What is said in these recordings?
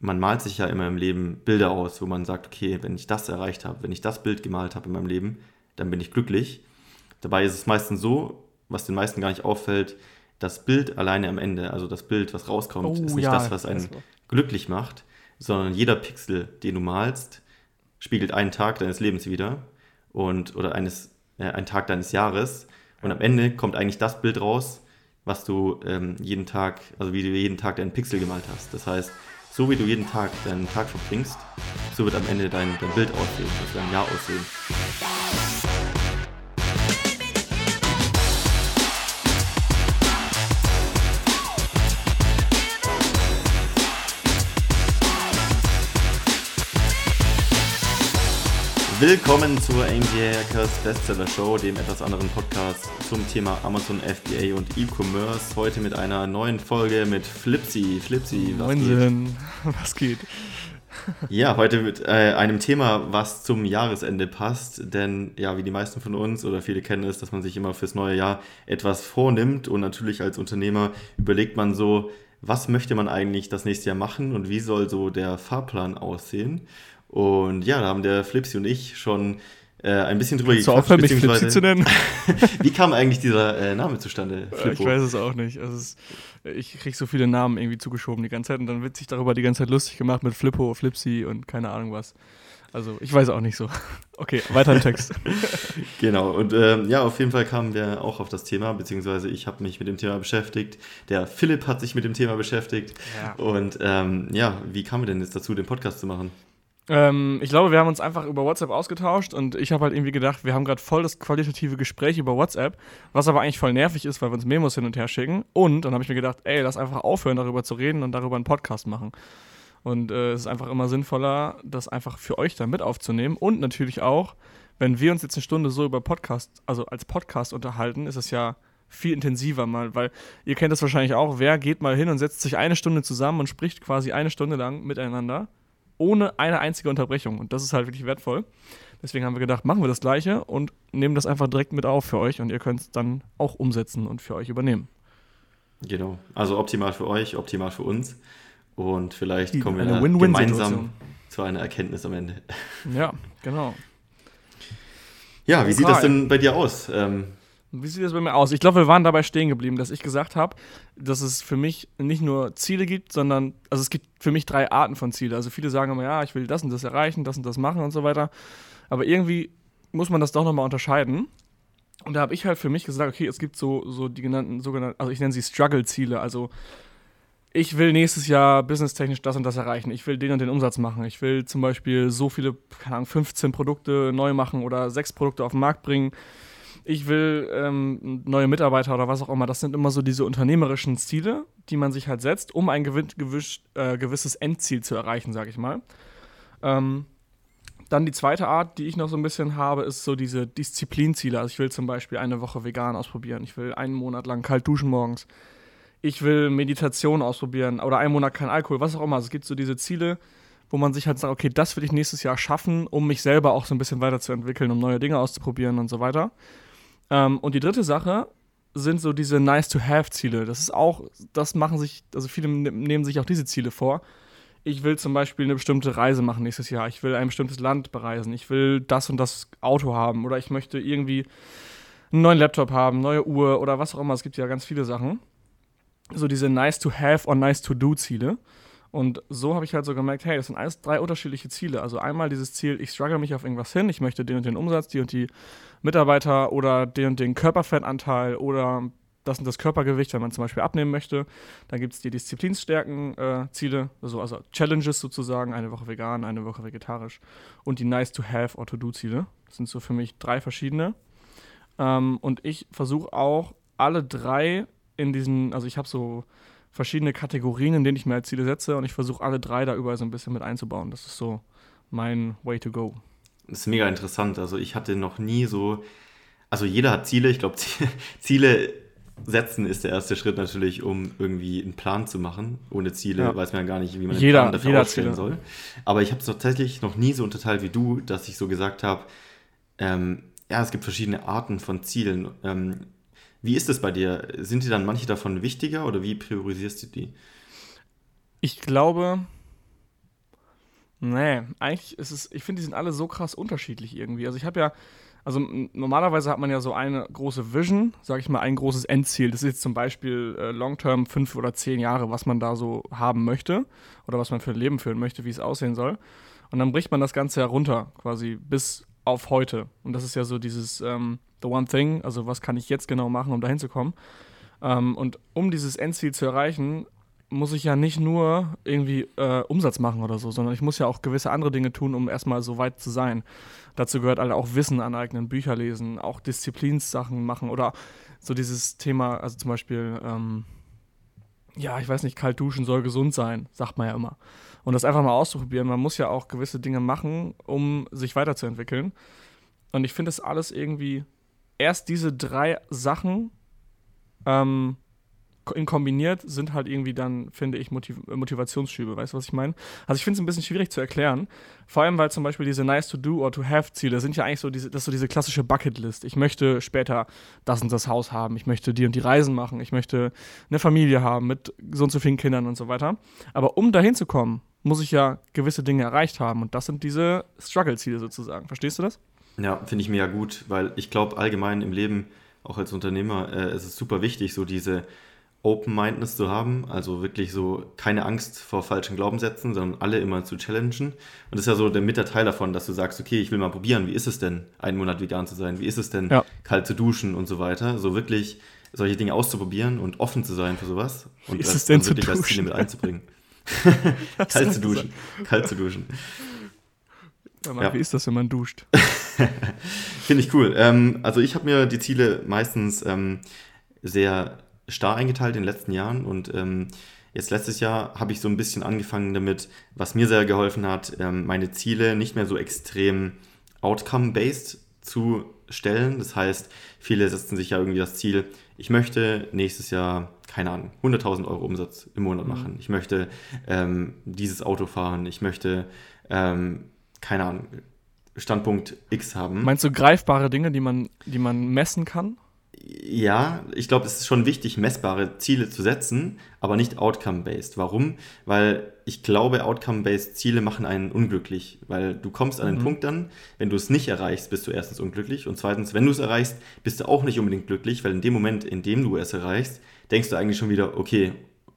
man malt sich ja immer im Leben Bilder aus, wo man sagt, okay, wenn ich das erreicht habe, wenn ich das Bild gemalt habe in meinem Leben, dann bin ich glücklich. Dabei ist es meistens so, was den meisten gar nicht auffällt, das Bild alleine am Ende, also das Bild, was rauskommt, oh, ist nicht ja, das, was einen glücklich macht, sondern jeder Pixel, den du malst, spiegelt einen Tag deines Lebens wieder und oder eines äh, einen Tag deines Jahres und am Ende kommt eigentlich das Bild raus, was du ähm, jeden Tag, also wie du jeden Tag deinen Pixel gemalt hast. Das heißt, so wie du jeden Tag deinen Tag verbringst, so wird am Ende dein, dein Bild aussehen, also dein Jahr aussehen. Willkommen zur MBA Hackers Bestseller Show, dem etwas anderen Podcast zum Thema Amazon FBA und E-Commerce. Heute mit einer neuen Folge mit Flipsy. Flipsy, was Moinsen. geht? Was geht? Ja, heute mit äh, einem Thema, was zum Jahresende passt. Denn ja, wie die meisten von uns oder viele kennen es, dass man sich immer fürs neue Jahr etwas vornimmt. Und natürlich als Unternehmer überlegt man so, was möchte man eigentlich das nächste Jahr machen und wie soll so der Fahrplan aussehen. Und ja, da haben der Flipsy und ich schon äh, ein bisschen drüber gequatscht. aufhören, mich Flipsy zu nennen? wie kam eigentlich dieser äh, Name zustande? Flippo? Ich weiß es auch nicht. Also es, ich kriege so viele Namen irgendwie zugeschoben die ganze Zeit und dann wird sich darüber die ganze Zeit lustig gemacht mit Flippo, Flipsy und keine Ahnung was. Also ich weiß auch nicht so. Okay, weiter im Text. genau, und ähm, ja, auf jeden Fall kamen wir auch auf das Thema, beziehungsweise ich habe mich mit dem Thema beschäftigt. Der Philipp hat sich mit dem Thema beschäftigt. Ja. Und ähm, ja, wie kamen wir denn jetzt dazu, den Podcast zu machen? Ähm, ich glaube, wir haben uns einfach über WhatsApp ausgetauscht und ich habe halt irgendwie gedacht, wir haben gerade voll das qualitative Gespräch über WhatsApp, was aber eigentlich voll nervig ist, weil wir uns Memos hin und her schicken. Und dann habe ich mir gedacht, ey, lass einfach aufhören, darüber zu reden und darüber einen Podcast machen. Und äh, es ist einfach immer sinnvoller, das einfach für euch dann mit aufzunehmen. Und natürlich auch, wenn wir uns jetzt eine Stunde so über Podcast, also als Podcast unterhalten, ist es ja viel intensiver mal, weil ihr kennt das wahrscheinlich auch, wer geht mal hin und setzt sich eine Stunde zusammen und spricht quasi eine Stunde lang miteinander ohne eine einzige Unterbrechung. Und das ist halt wirklich wertvoll. Deswegen haben wir gedacht, machen wir das Gleiche und nehmen das einfach direkt mit auf für euch und ihr könnt es dann auch umsetzen und für euch übernehmen. Genau. Also optimal für euch, optimal für uns. Und vielleicht Die, kommen wir -win gemeinsam zu einer Erkenntnis am Ende. Ja, genau. Ja, wie okay. sieht das denn bei dir aus? Ähm, wie sieht das bei mir aus? Ich glaube, wir waren dabei stehen geblieben, dass ich gesagt habe, dass es für mich nicht nur Ziele gibt, sondern, also es gibt für mich drei Arten von Zielen. Also viele sagen immer, ja, ich will das und das erreichen, das und das machen und so weiter. Aber irgendwie muss man das doch nochmal unterscheiden. Und da habe ich halt für mich gesagt, okay, es gibt so, so die genannten, sogenannten, also ich nenne sie Struggle-Ziele. Also ich will nächstes Jahr businesstechnisch das und das erreichen. Ich will den und den Umsatz machen. Ich will zum Beispiel so viele, keine Ahnung, 15 Produkte neu machen oder sechs Produkte auf den Markt bringen ich will ähm, neue Mitarbeiter oder was auch immer. Das sind immer so diese unternehmerischen Ziele, die man sich halt setzt, um ein gewiss, äh, gewisses Endziel zu erreichen, sage ich mal. Ähm, dann die zweite Art, die ich noch so ein bisschen habe, ist so diese Disziplinziele. Also ich will zum Beispiel eine Woche vegan ausprobieren. Ich will einen Monat lang kalt duschen morgens. Ich will Meditation ausprobieren oder einen Monat kein Alkohol, was auch immer. Also es gibt so diese Ziele, wo man sich halt sagt, okay, das will ich nächstes Jahr schaffen, um mich selber auch so ein bisschen weiterzuentwickeln, um neue Dinge auszuprobieren und so weiter. Ähm, und die dritte Sache sind so diese Nice-to-Have-Ziele. Das ist auch, das machen sich, also viele nehmen sich auch diese Ziele vor. Ich will zum Beispiel eine bestimmte Reise machen nächstes Jahr. Ich will ein bestimmtes Land bereisen. Ich will das und das Auto haben. Oder ich möchte irgendwie einen neuen Laptop haben, neue Uhr oder was auch immer. Es gibt ja ganz viele Sachen. So diese Nice-to-Have or Nice-to-Do-Ziele. Und so habe ich halt so gemerkt, hey, das sind alles drei unterschiedliche Ziele. Also einmal dieses Ziel, ich struggle mich auf irgendwas hin, ich möchte den und den Umsatz, die und die Mitarbeiter oder den und den Körperfettanteil oder das und das Körpergewicht, wenn man zum Beispiel abnehmen möchte. Dann gibt es die Disziplinstärken-Ziele, äh, also, also Challenges sozusagen, eine Woche vegan, eine Woche vegetarisch und die Nice-to-Have or To-Do-Ziele. Das sind so für mich drei verschiedene. Ähm, und ich versuche auch alle drei in diesen, also ich habe so verschiedene Kategorien, in denen ich mir als Ziele setze und ich versuche alle drei da überall so ein bisschen mit einzubauen. Das ist so mein Way to go. Das ist mega interessant. Also ich hatte noch nie so, also jeder hat Ziele. Ich glaube, Ziele setzen ist der erste Schritt natürlich, um irgendwie einen Plan zu machen. Ohne Ziele ja. weiß man ja gar nicht, wie man einen jeder, Plan dafür aufstellen soll. Aber ich habe es tatsächlich noch nie so unterteilt wie du, dass ich so gesagt habe, ähm, ja, es gibt verschiedene Arten von Zielen. Ähm, wie ist es bei dir? Sind dir dann manche davon wichtiger oder wie priorisierst du die? Ich glaube, Nee, eigentlich ist es, ich finde, die sind alle so krass unterschiedlich irgendwie. Also ich habe ja, also normalerweise hat man ja so eine große Vision, sage ich mal, ein großes Endziel. Das ist jetzt zum Beispiel äh, Long-Term fünf oder zehn Jahre, was man da so haben möchte oder was man für ein Leben führen möchte, wie es aussehen soll. Und dann bricht man das Ganze herunter, quasi bis auf heute. Und das ist ja so dieses ähm, The One Thing, also was kann ich jetzt genau machen, um dahin zu kommen. Ähm, und um dieses Endziel zu erreichen, muss ich ja nicht nur irgendwie äh, Umsatz machen oder so, sondern ich muss ja auch gewisse andere Dinge tun, um erstmal so weit zu sein. Dazu gehört halt auch Wissen aneignen, Bücher lesen, auch Disziplinssachen machen oder so dieses Thema, also zum Beispiel, ähm, ja, ich weiß nicht, kalt duschen soll gesund sein, sagt man ja immer. Und das einfach mal auszuprobieren. Man muss ja auch gewisse Dinge machen, um sich weiterzuentwickeln. Und ich finde das alles irgendwie, erst diese drei Sachen ähm, in kombiniert sind halt irgendwie dann, finde ich, Motiv Motivationsschübe. Weißt du, was ich meine? Also ich finde es ein bisschen schwierig zu erklären. Vor allem, weil zum Beispiel diese Nice to Do or to have Ziele sind ja eigentlich so diese, das so diese klassische Bucketlist. Ich möchte später das und das Haus haben, ich möchte die und die Reisen machen, ich möchte eine Familie haben mit so und so vielen Kindern und so weiter. Aber um dahin zu kommen, muss ich ja gewisse Dinge erreicht haben. Und das sind diese Struggle-Ziele sozusagen. Verstehst du das? Ja, finde ich mega gut, weil ich glaube allgemein im Leben, auch als Unternehmer, äh, ist es super wichtig, so diese Open-Mindedness zu haben, also wirklich so keine Angst vor falschen Glaubenssätzen, sondern alle immer zu challengen. Und das ist ja so der mit der Teil davon, dass du sagst, okay, ich will mal probieren, wie ist es denn, einen Monat vegan zu sein, wie ist es denn, ja. kalt zu duschen und so weiter. So wirklich solche Dinge auszuprobieren und offen zu sein für sowas und wie ist es denn wirklich zu als Ziele mit einzubringen. kalt zu duschen, kalt zu duschen. Ja, Mann, ja. Wie ist das, wenn man duscht? Finde ich cool. Ähm, also ich habe mir die Ziele meistens ähm, sehr starr eingeteilt in den letzten Jahren und ähm, jetzt letztes Jahr habe ich so ein bisschen angefangen damit, was mir sehr geholfen hat, ähm, meine Ziele nicht mehr so extrem outcome-based zu stellen. Das heißt, viele setzen sich ja irgendwie das Ziel, ich möchte nächstes Jahr, keine Ahnung, 100.000 Euro Umsatz im Monat mhm. machen. Ich möchte ähm, dieses Auto fahren. Ich möchte, ähm, keine Ahnung, Standpunkt X haben. Meinst du greifbare Dinge, die man, die man messen kann? Ja, ich glaube, es ist schon wichtig, messbare Ziele zu setzen, aber nicht outcome-based. Warum? Weil ich glaube, outcome-based Ziele machen einen unglücklich, weil du kommst an den mhm. Punkt dann, wenn du es nicht erreichst, bist du erstens unglücklich und zweitens, wenn du es erreichst, bist du auch nicht unbedingt glücklich, weil in dem Moment, in dem du es erreichst, denkst du eigentlich schon wieder, okay,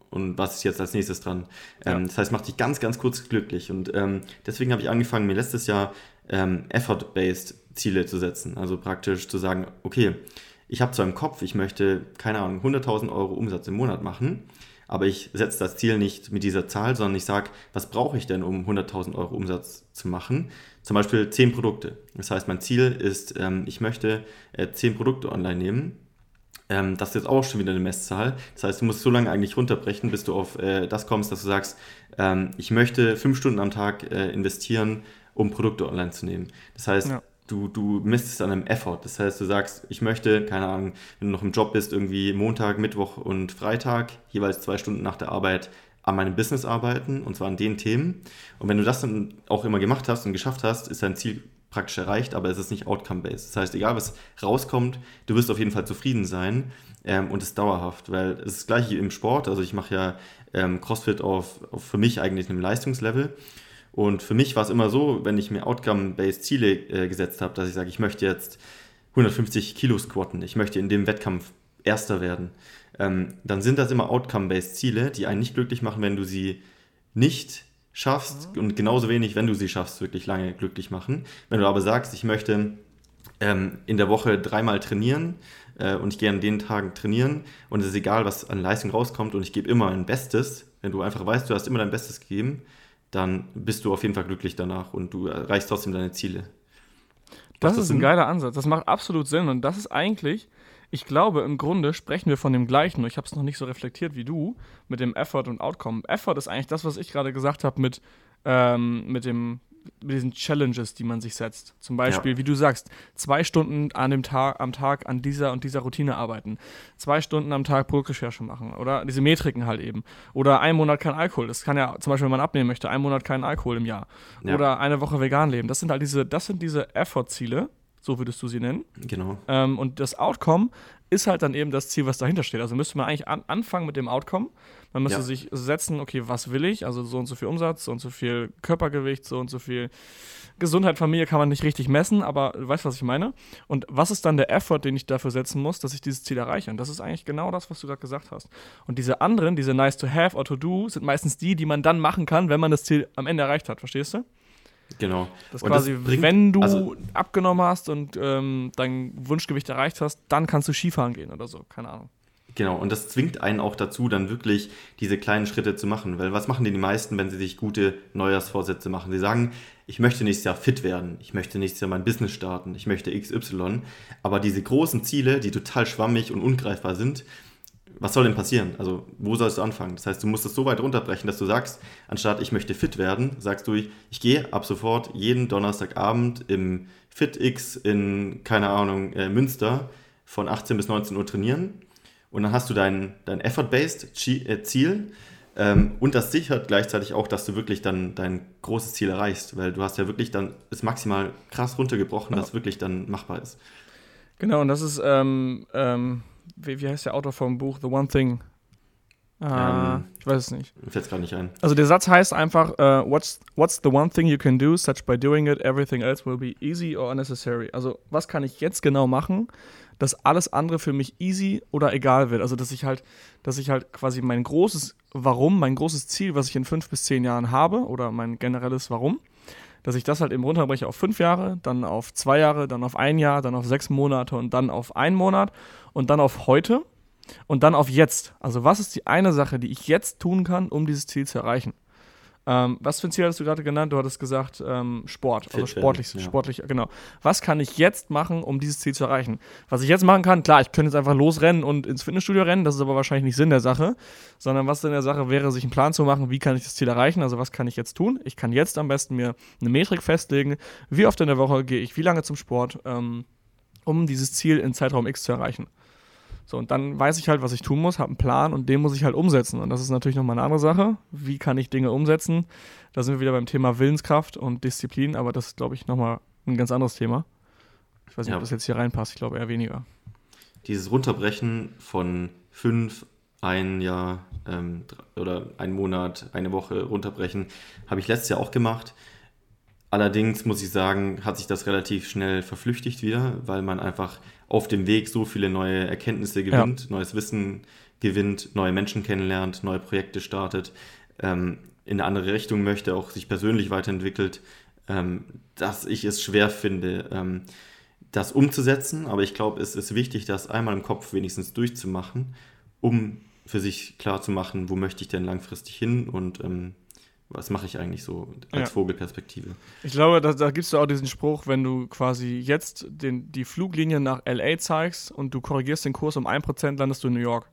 und was ist jetzt als nächstes dran? Ja. Ähm, das heißt, macht dich ganz, ganz kurz glücklich. Und ähm, deswegen habe ich angefangen, mir letztes Jahr ähm, effort-based Ziele zu setzen. Also praktisch zu sagen, okay, ich habe zwar im Kopf, ich möchte, keine Ahnung, 100.000 Euro Umsatz im Monat machen, aber ich setze das Ziel nicht mit dieser Zahl, sondern ich sage, was brauche ich denn, um 100.000 Euro Umsatz zu machen? Zum Beispiel 10 Produkte. Das heißt, mein Ziel ist, ähm, ich möchte äh, 10 Produkte online nehmen. Ähm, das ist jetzt auch schon wieder eine Messzahl. Das heißt, du musst so lange eigentlich runterbrechen, bis du auf äh, das kommst, dass du sagst, ähm, ich möchte 5 Stunden am Tag äh, investieren, um Produkte online zu nehmen. Das heißt, ja du, du misst es an einem Effort. Das heißt, du sagst, ich möchte, keine Ahnung, wenn du noch im Job bist, irgendwie Montag, Mittwoch und Freitag, jeweils zwei Stunden nach der Arbeit an meinem Business arbeiten und zwar an den Themen. Und wenn du das dann auch immer gemacht hast und geschafft hast, ist dein Ziel praktisch erreicht, aber es ist nicht outcome-based. Das heißt, egal was rauskommt, du wirst auf jeden Fall zufrieden sein ähm, und es ist dauerhaft, weil es ist das gleiche im Sport. Also ich mache ja ähm, CrossFit auf, auf für mich eigentlich einem Leistungslevel und für mich war es immer so, wenn ich mir Outcome-based Ziele äh, gesetzt habe, dass ich sage, ich möchte jetzt 150 Kilo squatten, ich möchte in dem Wettkampf Erster werden, ähm, dann sind das immer Outcome-based Ziele, die einen nicht glücklich machen, wenn du sie nicht schaffst mhm. und genauso wenig, wenn du sie schaffst, wirklich lange glücklich machen. Wenn du aber sagst, ich möchte ähm, in der Woche dreimal trainieren äh, und ich gehe an den Tagen trainieren und es ist egal, was an Leistung rauskommt und ich gebe immer ein Bestes, wenn du einfach weißt, du hast immer dein Bestes gegeben, dann bist du auf jeden Fall glücklich danach und du erreichst trotzdem deine Ziele. Das, das ist ein geiler Ansatz. Das macht absolut Sinn. Und das ist eigentlich, ich glaube, im Grunde sprechen wir von dem gleichen. Ich habe es noch nicht so reflektiert wie du mit dem Effort und Outcome. Effort ist eigentlich das, was ich gerade gesagt habe mit, ähm, mit dem mit diesen Challenges, die man sich setzt. Zum Beispiel, ja. wie du sagst, zwei Stunden an dem Tag, am Tag an dieser und dieser Routine arbeiten. Zwei Stunden am Tag Produktrecherche machen. Oder diese Metriken halt eben. Oder ein Monat kein Alkohol. Das kann ja zum Beispiel, wenn man abnehmen möchte, ein Monat keinen Alkohol im Jahr. Ja. Oder eine Woche vegan leben. Das sind halt diese, das sind diese Effort-Ziele, so würdest du sie nennen. Genau. Ähm, und das Outcome ist halt dann eben das Ziel, was dahinter steht. Also müsste man eigentlich an, anfangen mit dem Outcome. Man müsste ja. sich setzen, okay, was will ich? Also so und so viel Umsatz, so und so viel Körpergewicht, so und so viel Gesundheit, Familie kann man nicht richtig messen, aber du weißt, was ich meine. Und was ist dann der Effort, den ich dafür setzen muss, dass ich dieses Ziel erreiche? Und das ist eigentlich genau das, was du gerade gesagt hast. Und diese anderen, diese nice to have or to do, sind meistens die, die man dann machen kann, wenn man das Ziel am Ende erreicht hat. Verstehst du? Genau. Das und quasi, das bringt, wenn du also, abgenommen hast und ähm, dein Wunschgewicht erreicht hast, dann kannst du Skifahren gehen oder so. Keine Ahnung. Genau, und das zwingt einen auch dazu, dann wirklich diese kleinen Schritte zu machen. Weil was machen denn die meisten, wenn sie sich gute Neujahrsvorsätze machen? Sie sagen, ich möchte nächstes Jahr fit werden, ich möchte nächstes Jahr mein Business starten, ich möchte XY. Aber diese großen Ziele, die total schwammig und ungreifbar sind, was soll denn passieren? Also, wo sollst du anfangen? Das heißt, du musst es so weit runterbrechen, dass du sagst, anstatt ich möchte fit werden, sagst du, ich gehe ab sofort jeden Donnerstagabend im FitX in, keine Ahnung, äh, Münster von 18 bis 19 Uhr trainieren und dann hast du dein, dein Effort-Based äh, Ziel. Ähm, und das sichert gleichzeitig auch, dass du wirklich dann dein großes Ziel erreichst, weil du hast ja wirklich dann es maximal krass runtergebrochen, ja. dass es wirklich dann machbar ist. Genau, und das ist, ähm, ähm, wie, wie, heißt der Autor vom Buch The One Thing? Uh, ich weiß es nicht. Fällt es gerade nicht ein. Also der Satz heißt einfach, uh, what's, what's the one thing you can do, such by doing it, everything else will be easy or unnecessary. Also was kann ich jetzt genau machen, dass alles andere für mich easy oder egal wird. Also dass ich halt, dass ich halt quasi mein großes Warum, mein großes Ziel, was ich in fünf bis zehn Jahren habe, oder mein generelles Warum, dass ich das halt eben runterbreche auf fünf Jahre, dann auf zwei Jahre, dann auf ein Jahr, dann auf sechs Monate und dann auf einen Monat und dann auf heute und dann auf jetzt. Also was ist die eine Sache, die ich jetzt tun kann, um dieses Ziel zu erreichen? Ähm, was für ein Ziel hattest du gerade genannt? Du hattest gesagt ähm, Sport, also sportlich, ja. sportlich, genau. Was kann ich jetzt machen, um dieses Ziel zu erreichen? Was ich jetzt machen kann, klar, ich könnte jetzt einfach losrennen und ins Fitnessstudio rennen, das ist aber wahrscheinlich nicht Sinn der Sache, sondern was Sinn der Sache wäre, sich einen Plan zu machen, wie kann ich das Ziel erreichen, also was kann ich jetzt tun? Ich kann jetzt am besten mir eine Metrik festlegen, wie oft in der Woche gehe ich, wie lange zum Sport, ähm, um dieses Ziel in Zeitraum X zu erreichen. So, und dann weiß ich halt, was ich tun muss, habe einen Plan und den muss ich halt umsetzen. Und das ist natürlich nochmal eine andere Sache. Wie kann ich Dinge umsetzen? Da sind wir wieder beim Thema Willenskraft und Disziplin, aber das ist, glaube ich, nochmal ein ganz anderes Thema. Ich weiß nicht, ja. ob das jetzt hier reinpasst, ich glaube eher weniger. Dieses Runterbrechen von fünf, ein Jahr ähm, oder ein Monat, eine Woche runterbrechen, habe ich letztes Jahr auch gemacht. Allerdings muss ich sagen, hat sich das relativ schnell verflüchtigt wieder, weil man einfach auf dem Weg so viele neue Erkenntnisse gewinnt, ja. neues Wissen gewinnt, neue Menschen kennenlernt, neue Projekte startet, ähm, in eine andere Richtung möchte, auch sich persönlich weiterentwickelt, ähm, dass ich es schwer finde, ähm, das umzusetzen. Aber ich glaube, es ist wichtig, das einmal im Kopf wenigstens durchzumachen, um für sich klar zu machen, wo möchte ich denn langfristig hin und ähm, was mache ich eigentlich so als ja. Vogelperspektive? Ich glaube, da, da gibst du auch diesen Spruch, wenn du quasi jetzt den, die Fluglinie nach LA zeigst und du korrigierst den Kurs um 1%, landest du in New York.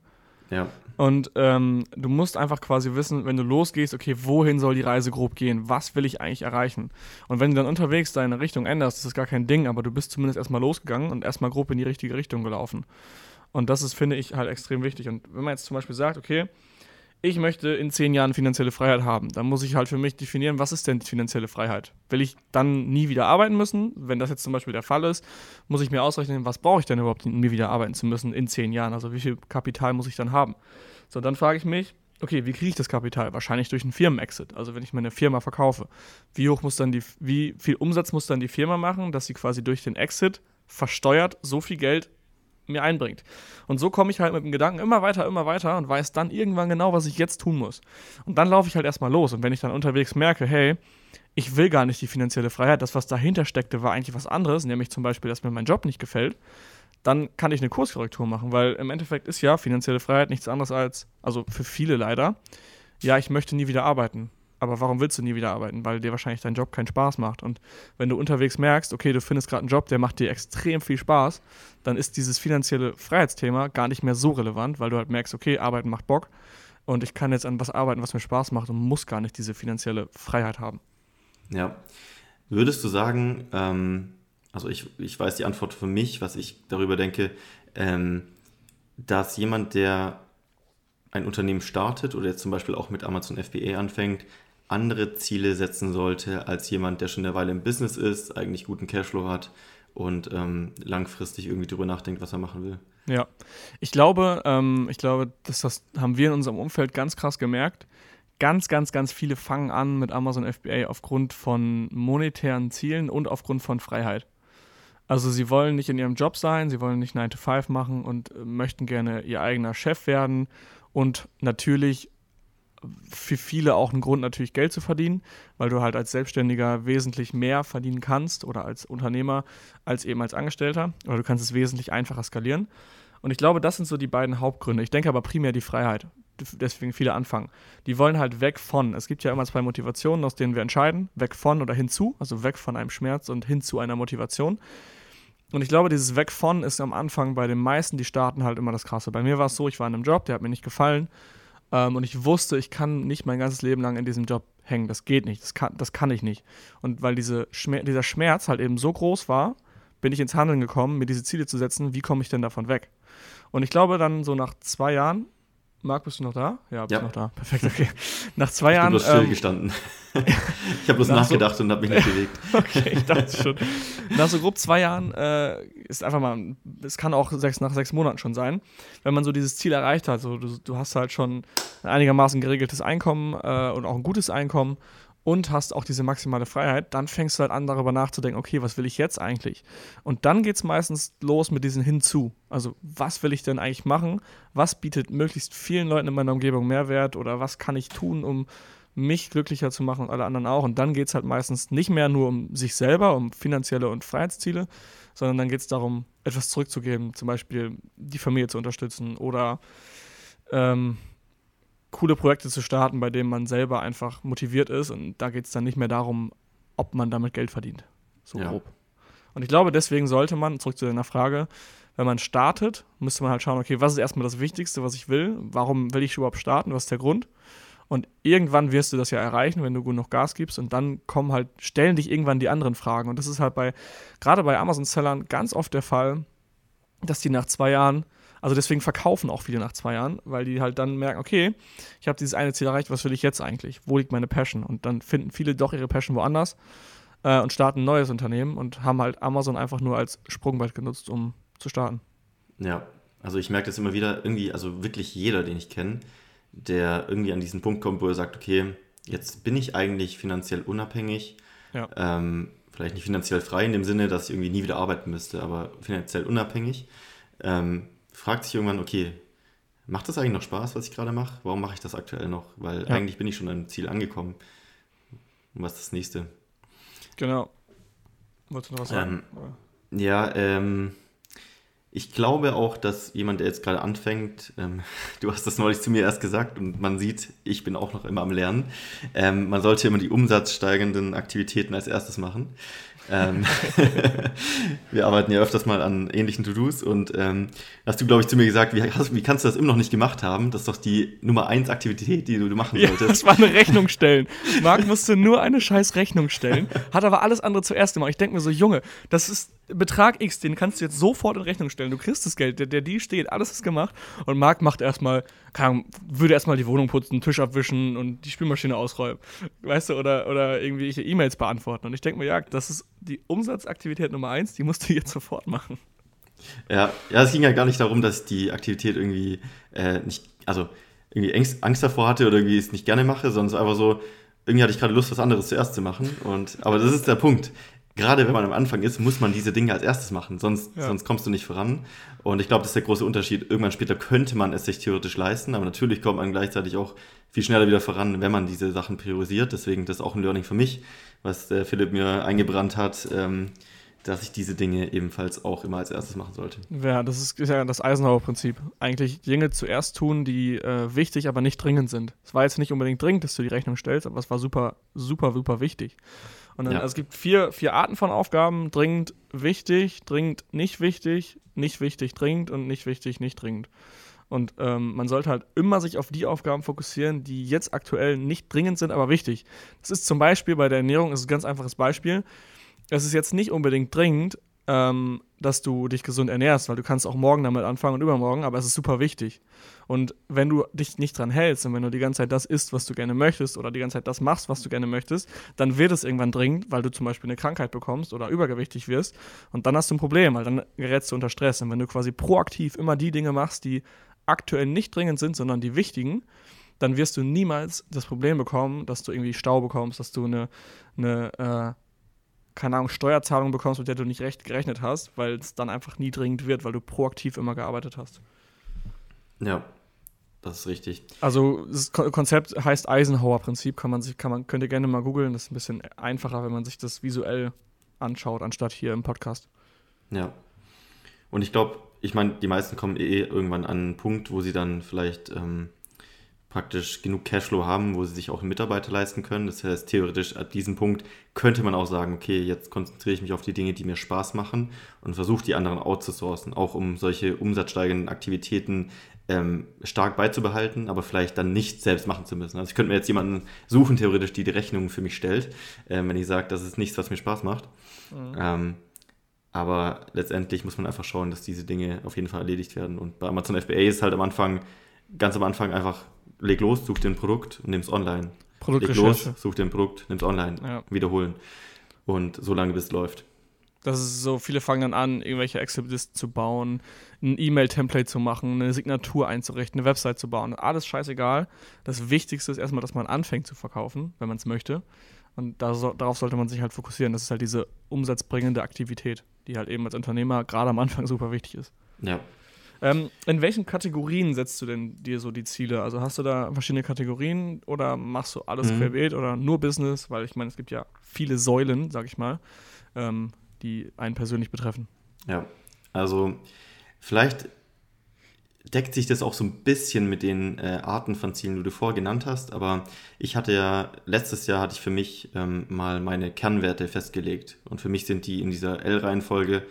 Ja. Und ähm, du musst einfach quasi wissen, wenn du losgehst, okay, wohin soll die Reise grob gehen? Was will ich eigentlich erreichen? Und wenn du dann unterwegs deine Richtung änderst, ist das gar kein Ding, aber du bist zumindest erstmal losgegangen und erstmal grob in die richtige Richtung gelaufen. Und das ist, finde ich, halt extrem wichtig. Und wenn man jetzt zum Beispiel sagt, okay, ich möchte in zehn Jahren finanzielle Freiheit haben. Dann muss ich halt für mich definieren, was ist denn finanzielle Freiheit? Will ich dann nie wieder arbeiten müssen? Wenn das jetzt zum Beispiel der Fall ist, muss ich mir ausrechnen, was brauche ich denn überhaupt, um nie wieder arbeiten zu müssen in zehn Jahren? Also wie viel Kapital muss ich dann haben? So, dann frage ich mich, okay, wie kriege ich das Kapital? Wahrscheinlich durch einen Firmenexit. Also wenn ich meine Firma verkaufe. Wie hoch muss dann die, wie viel Umsatz muss dann die Firma machen, dass sie quasi durch den Exit versteuert so viel Geld mir einbringt. Und so komme ich halt mit dem Gedanken immer weiter, immer weiter und weiß dann irgendwann genau, was ich jetzt tun muss. Und dann laufe ich halt erstmal los. Und wenn ich dann unterwegs merke, hey, ich will gar nicht die finanzielle Freiheit, das, was dahinter steckte, war eigentlich was anderes, nämlich zum Beispiel, dass mir mein Job nicht gefällt, dann kann ich eine Kurskorrektur machen, weil im Endeffekt ist ja finanzielle Freiheit nichts anderes als, also für viele leider, ja, ich möchte nie wieder arbeiten aber warum willst du nie wieder arbeiten? Weil dir wahrscheinlich dein Job keinen Spaß macht. Und wenn du unterwegs merkst, okay, du findest gerade einen Job, der macht dir extrem viel Spaß, dann ist dieses finanzielle Freiheitsthema gar nicht mehr so relevant, weil du halt merkst, okay, arbeiten macht Bock und ich kann jetzt an was arbeiten, was mir Spaß macht und muss gar nicht diese finanzielle Freiheit haben. Ja. Würdest du sagen, ähm, also ich, ich weiß die Antwort für mich, was ich darüber denke, ähm, dass jemand, der ein Unternehmen startet oder jetzt zum Beispiel auch mit Amazon FBA anfängt, andere Ziele setzen sollte als jemand, der schon eine Weile im Business ist, eigentlich guten Cashflow hat und ähm, langfristig irgendwie darüber nachdenkt, was er machen will. Ja, ich glaube, ähm, ich glaube, dass das haben wir in unserem Umfeld ganz krass gemerkt. Ganz, ganz, ganz viele fangen an mit Amazon FBA aufgrund von monetären Zielen und aufgrund von Freiheit. Also sie wollen nicht in ihrem Job sein, sie wollen nicht 9 to 5 machen und äh, möchten gerne ihr eigener Chef werden und natürlich für viele auch ein Grund natürlich Geld zu verdienen, weil du halt als Selbstständiger wesentlich mehr verdienen kannst oder als Unternehmer als eben als Angestellter oder du kannst es wesentlich einfacher skalieren. Und ich glaube, das sind so die beiden Hauptgründe. Ich denke aber primär die Freiheit, deswegen viele anfangen. Die wollen halt weg von. Es gibt ja immer zwei Motivationen, aus denen wir entscheiden, weg von oder hinzu, also weg von einem Schmerz und hin zu einer Motivation. Und ich glaube, dieses Weg von ist am Anfang bei den meisten, die starten halt immer das Krasse. Bei mir war es so, ich war in einem Job, der hat mir nicht gefallen ähm, und ich wusste, ich kann nicht mein ganzes Leben lang in diesem Job hängen. Das geht nicht. Das kann, das kann ich nicht. Und weil diese Schmer dieser Schmerz halt eben so groß war, bin ich ins Handeln gekommen, mir diese Ziele zu setzen. Wie komme ich denn davon weg? Und ich glaube, dann so nach zwei Jahren Marc, bist du noch da? Ja, bist ja. noch da. Perfekt, okay. Nach zwei ich Jahren. Ich bin bloß stillgestanden. Ähm, ich habe bloß nachgedacht so, und habe mich nicht bewegt. okay, ich dachte schon. Nach so grob zwei Jahren äh, ist einfach mal, es kann auch sechs, nach sechs Monaten schon sein, wenn man so dieses Ziel erreicht hat. So, du, du hast halt schon ein einigermaßen geregeltes Einkommen äh, und auch ein gutes Einkommen und hast auch diese maximale Freiheit, dann fängst du halt an, darüber nachzudenken, okay, was will ich jetzt eigentlich? Und dann geht es meistens los mit diesen Hinzu. Also, was will ich denn eigentlich machen? Was bietet möglichst vielen Leuten in meiner Umgebung Mehrwert oder was kann ich tun, um mich glücklicher zu machen und alle anderen auch? Und dann geht es halt meistens nicht mehr nur um sich selber, um finanzielle und Freiheitsziele, sondern dann geht es darum, etwas zurückzugeben, zum Beispiel die Familie zu unterstützen oder ähm, coole Projekte zu starten, bei denen man selber einfach motiviert ist. Und da geht es dann nicht mehr darum, ob man damit Geld verdient. So ja. grob. Und ich glaube, deswegen sollte man, zurück zu deiner Frage, wenn man startet, müsste man halt schauen, okay, was ist erstmal das Wichtigste, was ich will? Warum will ich überhaupt starten? Was ist der Grund? Und irgendwann wirst du das ja erreichen, wenn du gut noch Gas gibst. Und dann kommen halt, stellen dich irgendwann die anderen Fragen. Und das ist halt bei, gerade bei Amazon-Sellern ganz oft der Fall, dass die nach zwei Jahren also deswegen verkaufen auch viele nach zwei Jahren, weil die halt dann merken, okay, ich habe dieses eine Ziel erreicht, was will ich jetzt eigentlich? Wo liegt meine Passion? Und dann finden viele doch ihre Passion woanders äh, und starten ein neues Unternehmen und haben halt Amazon einfach nur als Sprungbrett genutzt, um zu starten. Ja, also ich merke das immer wieder, irgendwie, also wirklich jeder, den ich kenne, der irgendwie an diesen Punkt kommt, wo er sagt, okay, jetzt bin ich eigentlich finanziell unabhängig. Ja. Ähm, vielleicht nicht finanziell frei in dem Sinne, dass ich irgendwie nie wieder arbeiten müsste, aber finanziell unabhängig. Ähm, fragt sich irgendwann, okay, macht das eigentlich noch Spaß, was ich gerade mache? Warum mache ich das aktuell noch? Weil ja. eigentlich bin ich schon am Ziel angekommen. Und was ist das nächste? Genau. Wolltest du noch was sagen? Ähm, ja, ähm, ich glaube auch, dass jemand, der jetzt gerade anfängt, ähm, du hast das neulich zu mir erst gesagt und man sieht, ich bin auch noch immer am Lernen, ähm, man sollte immer die umsatzsteigenden Aktivitäten als erstes machen. Ähm, wir arbeiten ja öfters mal an ähnlichen To-Dos und ähm, hast du, glaube ich, zu mir gesagt, wie, hast, wie, kannst du das immer noch nicht gemacht haben? Das ist doch die Nummer eins Aktivität, die du, du machen solltest. Ja, das war eine Rechnung stellen. Marc musste nur eine scheiß Rechnung stellen, hat aber alles andere zuerst gemacht. Ich denke mir so, Junge, das ist Betrag X, den kannst du jetzt sofort in Rechnung stellen. Du kriegst das Geld, der, der die steht, alles ist gemacht. Und Marc macht erstmal, würde erstmal die Wohnung putzen, Tisch abwischen und die Spülmaschine ausräumen. Weißt du, oder, oder irgendwelche E-Mails beantworten. Und ich denke mir, ja, das ist die Umsatzaktivität Nummer eins, die musst du jetzt sofort machen. Ja, ja, es ging ja gar nicht darum, dass die Aktivität irgendwie äh, nicht, also irgendwie Angst, Angst davor hatte oder irgendwie es nicht gerne mache, sondern es einfach so, irgendwie hatte ich gerade Lust, was anderes zuerst zu machen. Und, aber das ist der Punkt gerade wenn man am Anfang ist, muss man diese Dinge als erstes machen, sonst, ja. sonst kommst du nicht voran. Und ich glaube, das ist der große Unterschied. Irgendwann später könnte man es sich theoretisch leisten, aber natürlich kommt man gleichzeitig auch viel schneller wieder voran, wenn man diese Sachen priorisiert. Deswegen das ist auch ein Learning für mich, was der Philipp mir eingebrannt hat, ähm, dass ich diese Dinge ebenfalls auch immer als erstes machen sollte. Ja, das ist, ist ja das Eisenhower-Prinzip. Eigentlich Dinge zuerst tun, die äh, wichtig, aber nicht dringend sind. Es war jetzt nicht unbedingt dringend, dass du die Rechnung stellst, aber es war super, super, super wichtig. Und dann, ja. also es gibt vier, vier Arten von Aufgaben: dringend, wichtig, dringend, nicht wichtig, nicht wichtig, dringend und nicht wichtig, nicht dringend. Und ähm, man sollte halt immer sich auf die Aufgaben fokussieren, die jetzt aktuell nicht dringend sind, aber wichtig. Das ist zum Beispiel bei der Ernährung, das ist ein ganz einfaches Beispiel. Es ist jetzt nicht unbedingt dringend, ähm, dass du dich gesund ernährst, weil du kannst auch morgen damit anfangen und übermorgen, aber es ist super wichtig. Und wenn du dich nicht dran hältst und wenn du die ganze Zeit das isst, was du gerne möchtest oder die ganze Zeit das machst, was du gerne möchtest, dann wird es irgendwann dringend, weil du zum Beispiel eine Krankheit bekommst oder übergewichtig wirst und dann hast du ein Problem, weil dann gerätst du unter Stress. Und wenn du quasi proaktiv immer die Dinge machst, die aktuell nicht dringend sind, sondern die wichtigen, dann wirst du niemals das Problem bekommen, dass du irgendwie Stau bekommst, dass du eine, eine äh, keine Ahnung, Steuerzahlung bekommst, mit der du nicht recht gerechnet hast, weil es dann einfach nie dringend wird, weil du proaktiv immer gearbeitet hast. Ja, das ist richtig. Also das Konzept heißt Eisenhower-Prinzip, kann man sich, kann man, könnt ihr gerne mal googeln. Das ist ein bisschen einfacher, wenn man sich das visuell anschaut, anstatt hier im Podcast. Ja. Und ich glaube, ich meine, die meisten kommen eh irgendwann an einen Punkt, wo sie dann vielleicht ähm, praktisch genug Cashflow haben, wo sie sich auch Mitarbeiter leisten können. Das heißt, theoretisch ab diesem Punkt könnte man auch sagen, okay, jetzt konzentriere ich mich auf die Dinge, die mir Spaß machen und versuche die anderen outzusourcen, auch um solche umsatzsteigenden Aktivitäten ähm, stark beizubehalten, aber vielleicht dann nicht selbst machen zu müssen. Also ich könnte mir jetzt jemanden suchen, theoretisch, die die Rechnung für mich stellt, ähm, wenn ich sage, das ist nichts, was mir Spaß macht. Mhm. Ähm, aber letztendlich muss man einfach schauen, dass diese Dinge auf jeden Fall erledigt werden. Und bei Amazon FBA ist halt am Anfang, ganz am Anfang einfach leg los, such dir ein Produkt und nimm es online. Leg los, such dir ein Produkt, nimm es online. Ja. Wiederholen. Und so lange, bis es läuft. Das ist so, viele fangen dann an, irgendwelche Excel-Listen zu bauen, ein E-Mail-Template zu machen, eine Signatur einzurichten, eine Website zu bauen. Alles scheißegal. Das Wichtigste ist erstmal, dass man anfängt zu verkaufen, wenn man es möchte. Und da so, darauf sollte man sich halt fokussieren. Das ist halt diese umsatzbringende Aktivität, die halt eben als Unternehmer gerade am Anfang super wichtig ist. Ja, ähm, in welchen Kategorien setzt du denn dir so die Ziele? Also hast du da verschiedene Kategorien oder machst du alles mhm. querbeet oder nur Business? Weil ich meine, es gibt ja viele Säulen, sag ich mal, ähm, die einen persönlich betreffen. Ja, also vielleicht deckt sich das auch so ein bisschen mit den äh, Arten von Zielen, die du vorher genannt hast, aber ich hatte ja, letztes Jahr hatte ich für mich ähm, mal meine Kernwerte festgelegt und für mich sind die in dieser L-Reihenfolge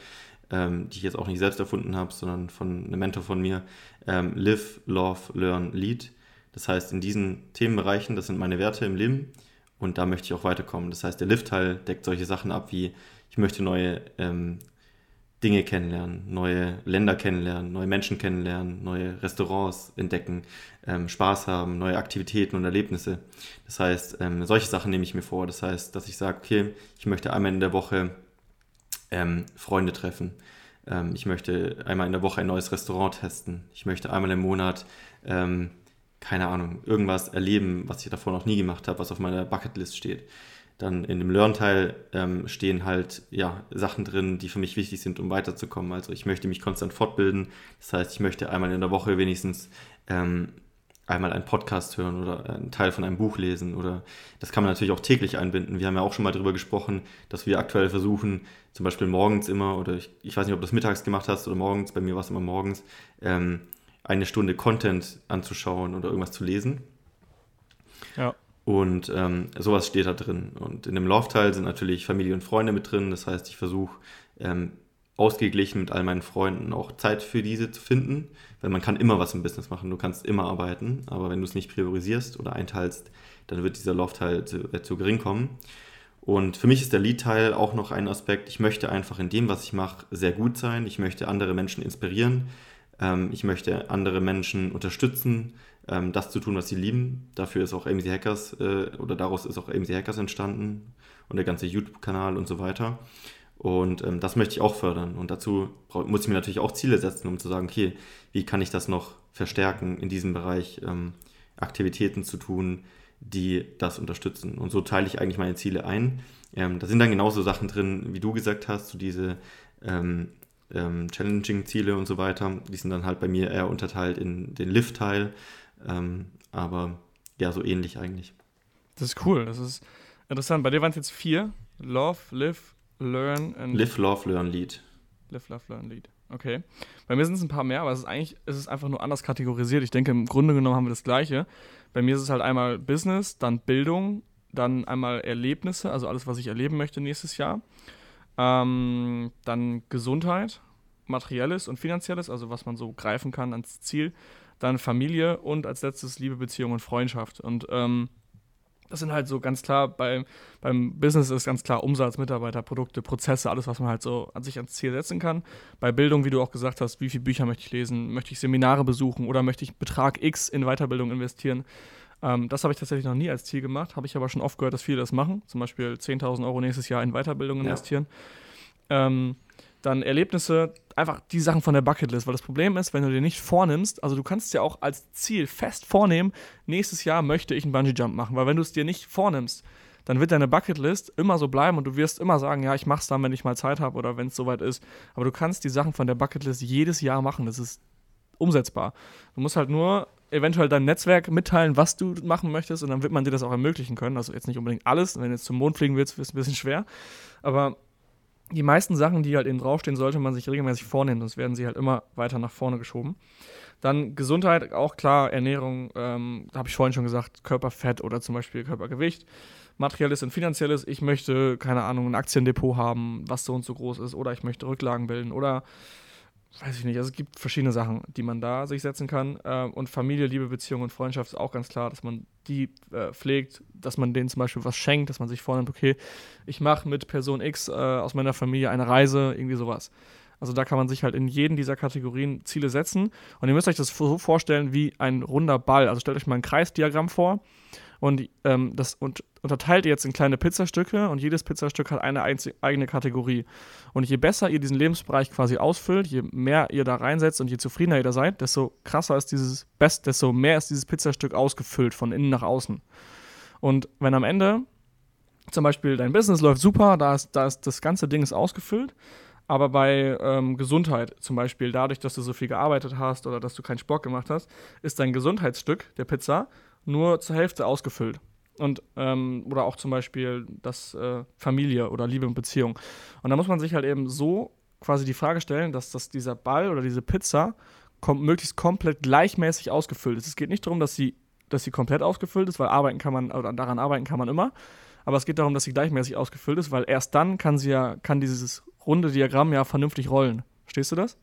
ähm, die ich jetzt auch nicht selbst erfunden habe, sondern von einem Mentor von mir, ähm, Live, Love, Learn, Lead. Das heißt, in diesen Themenbereichen, das sind meine Werte im Leben und da möchte ich auch weiterkommen. Das heißt, der Live-Teil deckt solche Sachen ab wie, ich möchte neue ähm, Dinge kennenlernen, neue Länder kennenlernen, neue Menschen kennenlernen, neue Restaurants entdecken, ähm, Spaß haben, neue Aktivitäten und Erlebnisse. Das heißt, ähm, solche Sachen nehme ich mir vor. Das heißt, dass ich sage, okay, ich möchte einmal in der Woche ähm, Freunde treffen. Ähm, ich möchte einmal in der Woche ein neues Restaurant testen. Ich möchte einmal im Monat, ähm, keine Ahnung, irgendwas erleben, was ich davor noch nie gemacht habe, was auf meiner Bucketlist steht. Dann in dem Learn-Teil ähm, stehen halt ja, Sachen drin, die für mich wichtig sind, um weiterzukommen. Also ich möchte mich konstant fortbilden. Das heißt, ich möchte einmal in der Woche wenigstens ähm, einmal einen Podcast hören oder einen Teil von einem Buch lesen oder das kann man natürlich auch täglich einbinden. Wir haben ja auch schon mal darüber gesprochen, dass wir aktuell versuchen, zum Beispiel morgens immer oder ich, ich weiß nicht, ob du das mittags gemacht hast oder morgens, bei mir war es immer morgens, ähm, eine Stunde Content anzuschauen oder irgendwas zu lesen. Ja. Und ähm, sowas steht da drin. Und in dem Laufteil sind natürlich Familie und Freunde mit drin. Das heißt, ich versuche ähm, ausgeglichen mit all meinen Freunden auch Zeit für diese zu finden, weil man kann immer was im Business machen, du kannst immer arbeiten, aber wenn du es nicht priorisierst oder einteilst, dann wird dieser Laufteil zu, äh, zu gering kommen. Und für mich ist der Lead-Teil auch noch ein Aspekt. Ich möchte einfach in dem, was ich mache, sehr gut sein. Ich möchte andere Menschen inspirieren. Ähm, ich möchte andere Menschen unterstützen, ähm, das zu tun, was sie lieben. Dafür ist auch AMC Hackers äh, oder daraus ist auch AMC Hackers entstanden und der ganze YouTube-Kanal und so weiter. Und ähm, das möchte ich auch fördern. Und dazu muss ich mir natürlich auch Ziele setzen, um zu sagen, okay, wie kann ich das noch verstärken, in diesem Bereich ähm, Aktivitäten zu tun, die das unterstützen. Und so teile ich eigentlich meine Ziele ein. Ähm, da sind dann genauso Sachen drin, wie du gesagt hast, so diese ähm, ähm, Challenging-Ziele und so weiter. Die sind dann halt bei mir eher unterteilt in den Lift-Teil. Ähm, aber ja, so ähnlich eigentlich. Das ist cool. Das ist interessant. Bei dir waren es jetzt vier. Love, Live, Learn and. Live, Love, Learn, Lead. Live, Love, Learn, Lead. Okay. Bei mir sind es ein paar mehr, aber es ist eigentlich, es ist einfach nur anders kategorisiert. Ich denke, im Grunde genommen haben wir das Gleiche. Bei mir ist es halt einmal Business, dann Bildung, dann einmal Erlebnisse, also alles, was ich erleben möchte nächstes Jahr. Ähm, dann Gesundheit, materielles und finanzielles, also was man so greifen kann ans Ziel. Dann Familie und als letztes Liebe, Beziehung und Freundschaft. Und ähm, Das sind halt so ganz klar, bei, beim Business ist ganz klar Umsatz, Mitarbeiter, Produkte, Prozesse, alles, was man halt so an sich ans Ziel setzen kann. Bei Bildung, wie du auch gesagt hast, wie viele Bücher möchte ich lesen, möchte ich Seminare besuchen oder möchte ich Betrag X in Weiterbildung investieren. Ähm, das habe ich tatsächlich noch nie als Ziel gemacht, habe ich aber schon oft gehört, dass viele das machen. Zum Beispiel 10.000 Euro nächstes Jahr in Weiterbildung investieren. Ja. Ähm, dann Erlebnisse, einfach die Sachen von der Bucketlist, weil das Problem ist, wenn du dir nicht vornimmst, also du kannst ja auch als Ziel fest vornehmen, nächstes Jahr möchte ich einen Bungee Jump machen, weil wenn du es dir nicht vornimmst, dann wird deine Bucketlist immer so bleiben und du wirst immer sagen, ja, ich mach's dann, wenn ich mal Zeit habe oder wenn es soweit ist. Aber du kannst die Sachen von der Bucketlist jedes Jahr machen. Das ist umsetzbar. Du musst halt nur eventuell dein Netzwerk mitteilen, was du machen möchtest und dann wird man dir das auch ermöglichen können. Also jetzt nicht unbedingt alles. Wenn du jetzt zum Mond fliegen willst, ist es ein bisschen schwer. Aber die meisten Sachen, die halt eben draufstehen, sollte man sich regelmäßig vornehmen, sonst werden sie halt immer weiter nach vorne geschoben. Dann Gesundheit, auch klar, Ernährung, ähm, habe ich vorhin schon gesagt, Körperfett oder zum Beispiel Körpergewicht. Materielles und finanzielles, ich möchte, keine Ahnung, ein Aktiendepot haben, was so und so groß ist, oder ich möchte Rücklagen bilden, oder weiß ich nicht, also es gibt verschiedene Sachen, die man da sich setzen kann. Äh, und Familie, Liebe, Beziehung und Freundschaft ist auch ganz klar, dass man die äh, pflegt, dass man denen zum Beispiel was schenkt, dass man sich vornimmt, okay, ich mache mit Person X äh, aus meiner Familie eine Reise, irgendwie sowas. Also da kann man sich halt in jeden dieser Kategorien Ziele setzen. Und ihr müsst euch das so vorstellen wie ein runder Ball. Also stellt euch mal ein Kreisdiagramm vor und ähm, das und, unterteilt ihr jetzt in kleine Pizzastücke und jedes Pizzastück hat eine eigene Kategorie. Und je besser ihr diesen Lebensbereich quasi ausfüllt, je mehr ihr da reinsetzt und je zufriedener ihr da seid, desto krasser ist dieses Best, desto mehr ist dieses Pizzastück ausgefüllt von innen nach außen. Und wenn am Ende zum Beispiel dein Business läuft super, da ist, da ist das ganze Ding ist ausgefüllt, aber bei ähm, Gesundheit zum Beispiel, dadurch, dass du so viel gearbeitet hast oder dass du keinen Sport gemacht hast, ist dein Gesundheitsstück der Pizza nur zur Hälfte ausgefüllt. Und, ähm, oder auch zum Beispiel das äh, Familie oder Liebe und Beziehung. Und da muss man sich halt eben so quasi die Frage stellen, dass das, dieser Ball oder diese Pizza kom möglichst komplett gleichmäßig ausgefüllt ist. Es geht nicht darum, dass sie, dass sie komplett ausgefüllt ist, weil arbeiten kann man, oder daran arbeiten kann man immer. Aber es geht darum, dass sie gleichmäßig ausgefüllt ist, weil erst dann kann sie ja, kann dieses runde Diagramm ja vernünftig rollen. Verstehst du das?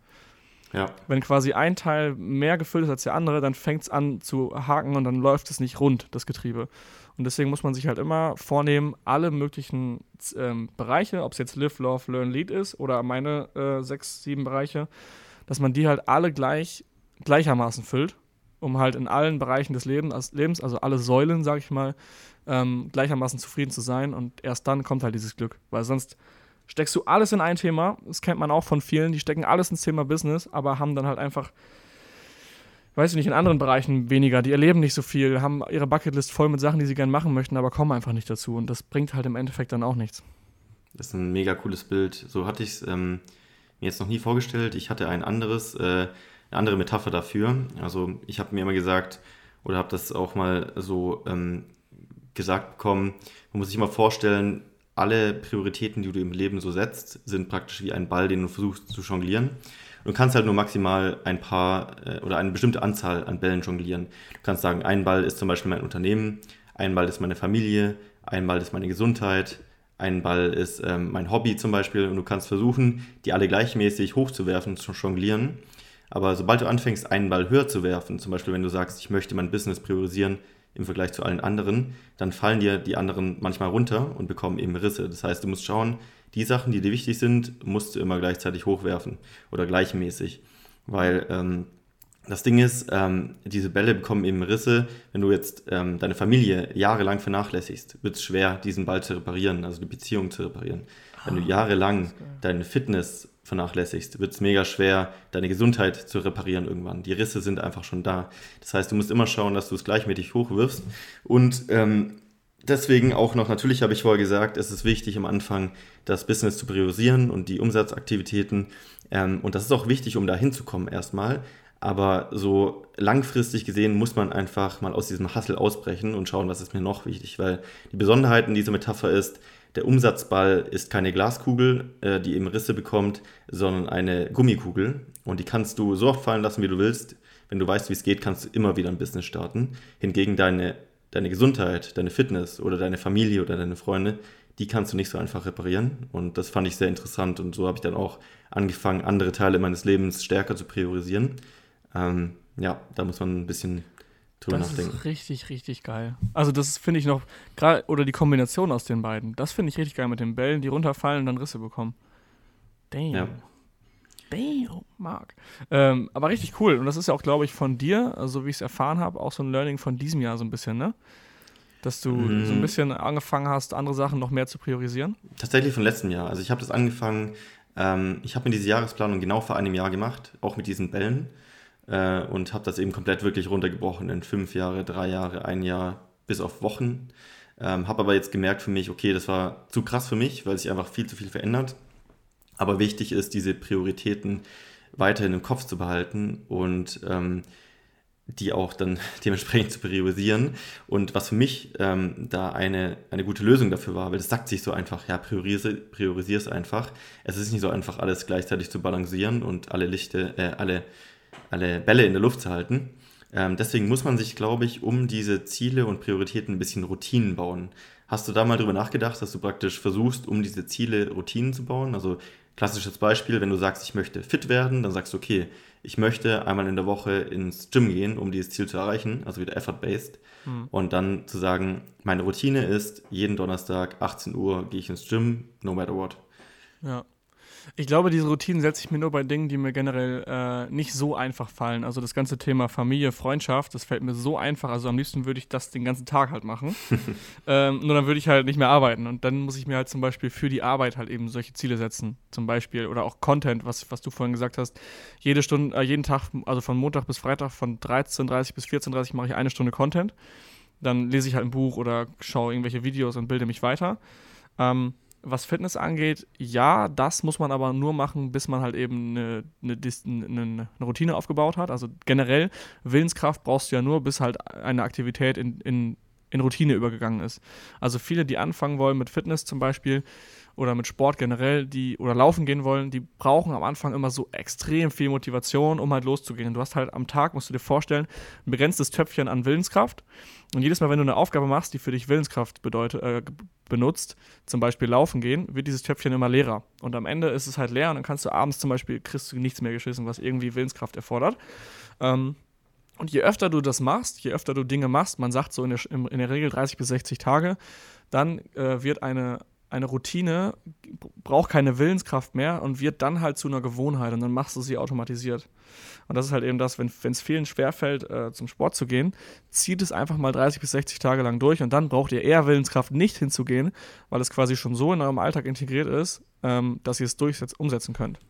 Ja. Wenn quasi ein Teil mehr gefüllt ist als der andere, dann fängt es an zu haken und dann läuft es nicht rund, das Getriebe. Und deswegen muss man sich halt immer vornehmen, alle möglichen ähm, Bereiche, ob es jetzt Live, Love, Learn, Lead ist oder meine äh, sechs, sieben Bereiche, dass man die halt alle gleich, gleichermaßen füllt, um halt in allen Bereichen des Lebens, also alle Säulen, sag ich mal, ähm, gleichermaßen zufrieden zu sein. Und erst dann kommt halt dieses Glück. Weil sonst steckst du alles in ein Thema. Das kennt man auch von vielen, die stecken alles ins Thema Business, aber haben dann halt einfach, weiß ich nicht, in anderen Bereichen weniger. Die erleben nicht so viel, haben ihre Bucketlist voll mit Sachen, die sie gerne machen möchten, aber kommen einfach nicht dazu. Und das bringt halt im Endeffekt dann auch nichts. Das ist ein mega cooles Bild. So hatte ich es ähm, mir jetzt noch nie vorgestellt. Ich hatte ein anderes, äh, eine andere Metapher dafür. Also ich habe mir immer gesagt, oder habe das auch mal so ähm, gesagt bekommen, man muss sich immer vorstellen, alle Prioritäten, die du im Leben so setzt, sind praktisch wie ein Ball, den du versuchst zu jonglieren. Du kannst halt nur maximal ein paar äh, oder eine bestimmte Anzahl an Bällen jonglieren. Du kannst sagen, ein Ball ist zum Beispiel mein Unternehmen, ein Ball ist meine Familie, ein Ball ist meine Gesundheit, ein Ball ist ähm, mein Hobby zum Beispiel und du kannst versuchen, die alle gleichmäßig hochzuwerfen, zu jonglieren. Aber sobald du anfängst, einen Ball höher zu werfen, zum Beispiel wenn du sagst, ich möchte mein Business priorisieren, im Vergleich zu allen anderen, dann fallen dir die anderen manchmal runter und bekommen eben Risse. Das heißt, du musst schauen, die Sachen, die dir wichtig sind, musst du immer gleichzeitig hochwerfen oder gleichmäßig. Weil ähm, das Ding ist, ähm, diese Bälle bekommen eben Risse. Wenn du jetzt ähm, deine Familie jahrelang vernachlässigst, wird es schwer, diesen Ball zu reparieren, also die Beziehung zu reparieren. Wenn du ah, jahrelang deine Fitness vernachlässigst, wird es mega schwer, deine Gesundheit zu reparieren irgendwann. Die Risse sind einfach schon da. Das heißt, du musst immer schauen, dass du es gleichmäßig hochwirfst. Und ähm, deswegen auch noch, natürlich habe ich vorher gesagt, es ist wichtig am Anfang, das Business zu priorisieren und die Umsatzaktivitäten. Ähm, und das ist auch wichtig, um da hinzukommen erstmal. Aber so langfristig gesehen muss man einfach mal aus diesem Hassel ausbrechen und schauen, was ist mir noch wichtig. Weil die Besonderheit in dieser Metapher ist, der Umsatzball ist keine Glaskugel, äh, die eben Risse bekommt, sondern eine Gummikugel. Und die kannst du so oft fallen lassen, wie du willst. Wenn du weißt, wie es geht, kannst du immer wieder ein Business starten. Hingegen deine, deine Gesundheit, deine Fitness oder deine Familie oder deine Freunde, die kannst du nicht so einfach reparieren. Und das fand ich sehr interessant. Und so habe ich dann auch angefangen, andere Teile meines Lebens stärker zu priorisieren. Ähm, ja, da muss man ein bisschen drüber das nachdenken. ist richtig, richtig geil. Also das finde ich noch, gerade, oder die Kombination aus den beiden, das finde ich richtig geil mit den Bällen, die runterfallen und dann Risse bekommen. Damn. Ja. Damn, Marc. Ähm, aber richtig cool. Und das ist ja auch, glaube ich, von dir, also wie ich es erfahren habe, auch so ein Learning von diesem Jahr so ein bisschen, ne? Dass du Mhm. so ein bisschen angefangen hast, andere Sachen noch mehr zu priorisieren. Tatsächlich von letztem Jahr. Also ich habe das angefangen, ähm, ich habe mir diese Jahresplanung genau vor einem Jahr gemacht, auch mit diesen Bällen. Äh, und habe das eben komplett wirklich runtergebrochen in fünf Jahre, drei Jahre, ein Jahr, bis auf Wochen. Ähm, habe aber jetzt gemerkt für mich, okay, das war zu krass für mich, weil sich einfach viel zu viel verändert. Aber wichtig ist, diese Prioritäten weiterhin im Kopf zu behalten und ähm, die auch dann dementsprechend zu priorisieren. Und was für mich ähm, da eine, eine gute Lösung dafür war, weil das sagt sich so einfach, ja, priorisier, priorisier es einfach. Es ist nicht so einfach, alles gleichzeitig zu balancieren und alle Lichte, äh, alle, alle Bälle in der Luft zu halten. Ähm, deswegen muss man sich, glaube ich, um diese Ziele und Prioritäten ein bisschen Routinen bauen. Hast du da mal drüber nachgedacht, dass du praktisch versuchst, um diese Ziele Routinen zu bauen? Also klassisches Beispiel, wenn du sagst, ich möchte fit werden, dann sagst du, okay, ich möchte einmal in der Woche ins Gym gehen, um dieses Ziel zu erreichen, also wieder effort-based. Und dann zu sagen, meine Routine ist, jeden Donnerstag, 18 Uhr, gehe ich ins Gym, no matter what. Ja. Ich glaube, diese Routinen setze ich mir nur bei Dingen, die mir generell äh, nicht so einfach fallen. Also das ganze Thema Familie, Freundschaft, das fällt mir so einfach. Also am liebsten würde ich das den ganzen Tag halt machen. ähm, nur dann würde ich halt nicht mehr arbeiten. Und dann muss ich mir halt zum Beispiel für die Arbeit halt eben solche Ziele setzen. Zum Beispiel. Oder auch Content, was, was du vorhin gesagt hast. Jede Stunde, äh, jeden Tag, also von Montag bis Freitag, von 13.30 bis 14.30 mache ich eine Stunde Content. Dann lese ich halt ein Buch oder schaue irgendwelche Videos und bilde mich weiter. Ähm, was Fitness angeht, ja, das muss man aber nur machen, bis man halt eben eine, eine, eine Routine aufgebaut hat. Also generell, Willenskraft brauchst du ja nur, bis halt eine Aktivität in, in, in Routine übergegangen ist. Also viele, die anfangen wollen mit Fitness zum Beispiel oder mit Sport generell, die oder laufen gehen wollen, die brauchen am Anfang immer so extrem viel Motivation, um halt loszugehen. Du hast halt am Tag, musst du dir vorstellen, ein begrenztes Töpfchen an Willenskraft. Und jedes Mal, wenn du eine Aufgabe machst, die für dich Willenskraft bedeutet, äh, benutzt, zum Beispiel laufen gehen, wird dieses Töpfchen immer leerer. Und am Ende ist es halt leer und dann kannst du abends zum Beispiel, kriegst du nichts mehr geschissen, was irgendwie Willenskraft erfordert. Ähm, und je öfter du das machst, je öfter du Dinge machst, man sagt so in der, in der Regel 30 bis 60 Tage, dann äh, wird eine, eine Routine, braucht keine Willenskraft mehr und wird dann halt zu einer Gewohnheit und dann machst du sie automatisiert. Und das ist halt eben das, wenn es vielen schwerfällt, äh, zum Sport zu gehen, zieht es einfach mal 30 bis 60 Tage lang durch und dann braucht ihr eher Willenskraft, nicht hinzugehen, weil es quasi schon so in eurem Alltag integriert ist, ähm, dass ihr es durchsetz umsetzen könnt.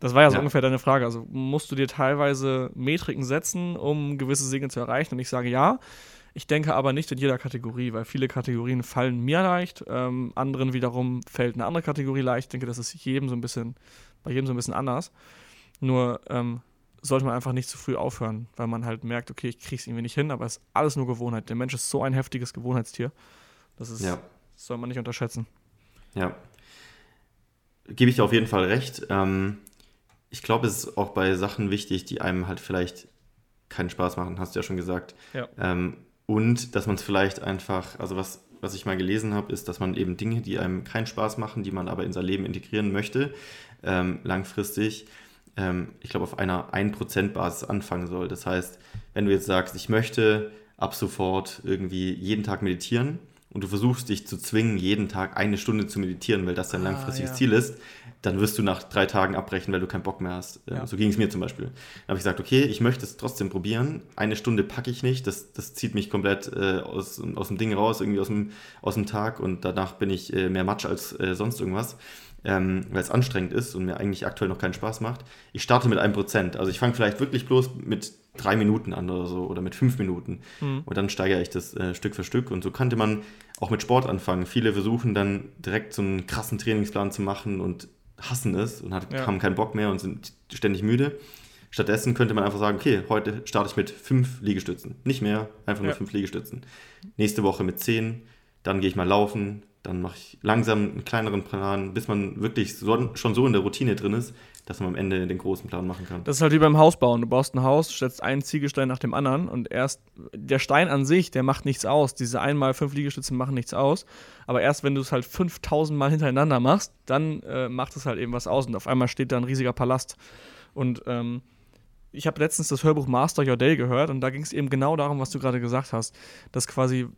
Das war ja so Ja. ungefähr deine Frage. Also musst du dir teilweise Metriken setzen, um gewisse Dinge zu erreichen? Und ich sage ja. Ich denke aber nicht in jeder Kategorie, weil viele Kategorien fallen mir leicht, ähm, anderen wiederum fällt eine andere Kategorie leicht. Ich denke, das ist jedem so ein bisschen, bei jedem so ein bisschen anders. Nur ähm, sollte man einfach nicht zu früh aufhören, weil man halt merkt, okay, ich krieg's irgendwie nicht hin, aber es ist alles nur Gewohnheit. Der Mensch ist so ein heftiges Gewohnheitstier. Das ist, Ja. das soll man nicht unterschätzen. Ja. Gebe ich dir auf jeden Fall recht. Ähm, ich glaube, es ist auch bei Sachen wichtig, die einem halt vielleicht keinen Spaß machen, hast du ja schon gesagt. Ja. Ähm, und dass man es vielleicht einfach, also was, was ich mal gelesen habe, ist, dass man eben Dinge, die einem keinen Spaß machen, die man aber in sein Leben integrieren möchte, ähm, langfristig, ähm, ich glaube, auf einer 1%-Basis anfangen soll. Das heißt, wenn du jetzt sagst, ich möchte ab sofort irgendwie jeden Tag meditieren und du versuchst dich zu zwingen, jeden Tag eine Stunde zu meditieren, weil das dein Ah, langfristiges ja. Ziel ist, dann wirst du nach drei Tagen abbrechen, weil du keinen Bock mehr hast. Äh, Ja. So ging es mir zum Beispiel. Dann habe ich gesagt, okay, ich möchte es trotzdem probieren. Eine Stunde packe ich nicht, das, das zieht mich komplett äh, aus, aus dem Ding raus, irgendwie aus dem, aus dem Tag und danach bin ich äh, mehr Matsch als äh, sonst irgendwas, ähm, weil es anstrengend ist und mir eigentlich aktuell noch keinen Spaß macht. Ich starte mit einem Prozent. Also ich fange vielleicht wirklich bloß mit drei Minuten an oder so oder mit fünf Minuten Mhm. und dann steigere ich das äh, Stück für Stück und so könnte man auch mit Sport anfangen. Viele versuchen dann direkt so einen krassen Trainingsplan zu machen und hassen es und hat, Ja. haben keinen Bock mehr und sind ständig müde. Stattdessen könnte man einfach sagen, okay, heute starte ich mit fünf Liegestützen. Nicht mehr, einfach nur Ja. fünf Liegestützen. Nächste Woche mit zehn, dann gehe ich mal laufen, dann mache ich langsam einen kleineren Plan, bis man wirklich so, schon so in der Routine drin ist, dass man am Ende den großen Plan machen kann. Das ist halt wie beim Hausbauen. Du baust ein Haus, stellst einen Ziegelstein nach dem anderen und erst der Stein an sich, der macht nichts aus. Diese einmal fünf Liegestützen machen nichts aus. Aber erst wenn du es halt 5000 Mal hintereinander machst, dann äh, macht es halt eben was aus und auf einmal steht da ein riesiger Palast. Und ähm, ich habe letztens das Hörbuch Master Your Day gehört und da ging es eben genau darum, was du gerade gesagt hast, dass quasi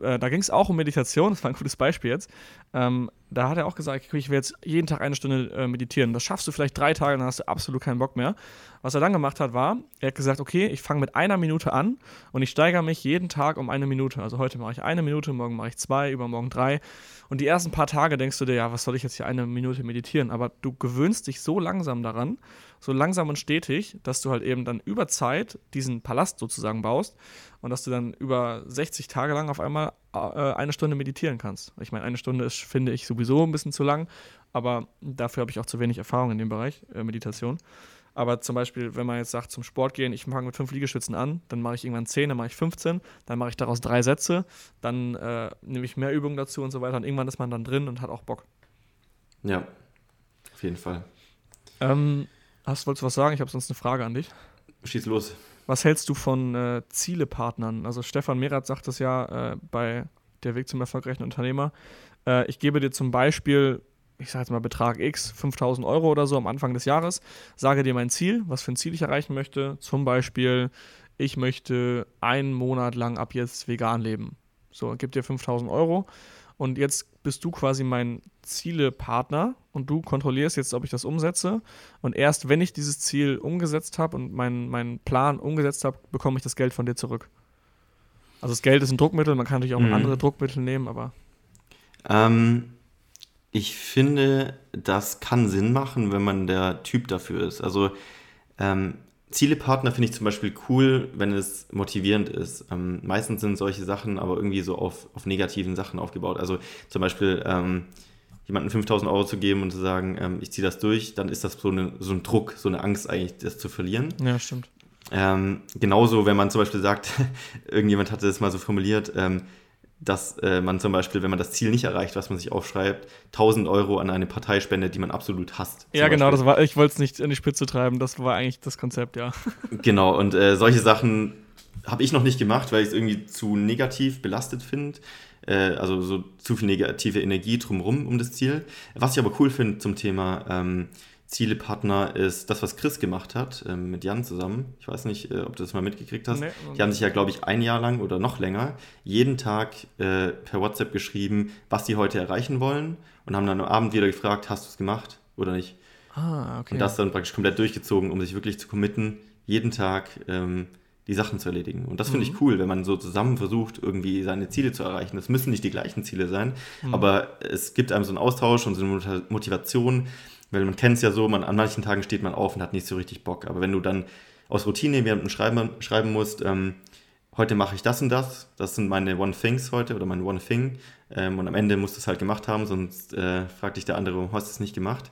äh, da ging es auch um Meditation, das war ein gutes Beispiel jetzt. Ähm, da hat er auch gesagt, ich will jetzt jeden Tag eine Stunde äh, meditieren. Das schaffst du vielleicht drei Tage, dann hast du absolut keinen Bock mehr. Was er dann gemacht hat, war, er hat gesagt, okay, ich fange mit einer Minute an und ich steigere mich jeden Tag um eine Minute. Also heute mache ich eine Minute, morgen mache ich zwei, übermorgen drei. Und die ersten paar Tage denkst du dir, ja, was soll ich jetzt hier eine Minute meditieren? Aber du gewöhnst dich so langsam daran, so langsam und stetig, dass du halt eben dann über Zeit diesen Palast sozusagen baust und dass du dann über 60 Tage lang auf einmal äh, eine Stunde meditieren kannst. Ich meine, eine Stunde ist, finde ich, sowieso ein bisschen zu lang, aber dafür habe ich auch zu wenig Erfahrung in dem Bereich äh, Meditation. Aber zum Beispiel, wenn man jetzt sagt, zum Sport gehen, ich fange mit fünf Liegestützen an, dann mache ich irgendwann zehn, dann mache ich 15, dann mache ich daraus drei Sätze, dann äh, nehme ich mehr Übungen dazu und so weiter. Und irgendwann ist man dann drin und hat auch Bock. Ja, auf jeden Fall. Ähm, hast, wolltest du was sagen? Ich habe sonst eine Frage an dich. Schieß los. Was hältst du von äh, Zielepartnern? Also Stefan Merath sagt das ja äh, bei Der Weg zum erfolgreichen Unternehmer. Äh, ich gebe dir zum Beispiel, ich sage jetzt mal Betrag X, 5000 Euro oder so am Anfang des Jahres, sage dir mein Ziel, was für ein Ziel ich erreichen möchte. Zum Beispiel, ich möchte einen Monat lang ab jetzt vegan leben. So, gib dir 5000 Euro und jetzt bist du quasi mein Zielepartner und du kontrollierst jetzt, ob ich das umsetze. Und erst wenn ich dieses Ziel umgesetzt habe und meinen mein Plan umgesetzt habe, bekomme ich das Geld von dir zurück. Also das Geld ist ein Druckmittel, man kann natürlich auch mhm. andere Druckmittel nehmen, aber. Ähm, ich finde, das kann Sinn machen, wenn man der Typ dafür ist. Also ähm, Zielepartner finde ich zum Beispiel cool, wenn es motivierend ist. Ähm, meistens sind solche Sachen aber irgendwie so auf, auf negativen Sachen aufgebaut. Also zum Beispiel ähm, jemandem 5000 Euro zu geben und zu sagen, ähm, ich ziehe das durch, dann ist das so, eine, so ein Druck, so eine Angst eigentlich, das zu verlieren. Ja, stimmt. Ähm, genauso, wenn man zum Beispiel sagt, irgendjemand hatte das mal so formuliert, ähm, dass äh, man zum Beispiel, wenn man das Ziel nicht erreicht, was man sich aufschreibt, 1000 Euro an eine Partei spendet, die man absolut hasst. Ja, genau, das war, ich wollte es nicht in die Spitze treiben, das war eigentlich das Konzept, ja. Genau, und äh, solche Sachen habe ich noch nicht gemacht, weil ich es irgendwie zu negativ belastet finde. Äh, also so zu viel negative Energie drumherum um das Ziel. Was ich aber cool finde zum Thema ähm, Zielepartner ist das, was Chris gemacht hat ähm, mit Jan zusammen. Ich weiß nicht, äh, ob du das mal mitgekriegt hast. Nee, die haben sich ja, glaube ich, ein Jahr lang oder noch länger jeden Tag äh, per WhatsApp geschrieben, was sie heute erreichen wollen und haben dann am Abend wieder gefragt, hast du es gemacht oder nicht? Ah, okay. Und das dann praktisch komplett durchgezogen, um sich wirklich zu committen, jeden Tag ähm, die Sachen zu erledigen. Und das finde mhm. ich cool, wenn man so zusammen versucht, irgendwie seine Ziele zu erreichen. Das müssen nicht die gleichen Ziele sein, mhm. aber es gibt einem so einen Austausch und so eine Motivation, weil man kennt es ja so, man, an manchen Tagen steht man auf und hat nicht so richtig Bock. Aber wenn du dann aus Routine jemandem schreiben, schreiben musst, ähm, heute mache ich das und das, das sind meine One Things heute oder mein One Thing ähm, und am Ende musst du es halt gemacht haben, sonst äh, fragt dich der andere, warum hast du es nicht gemacht,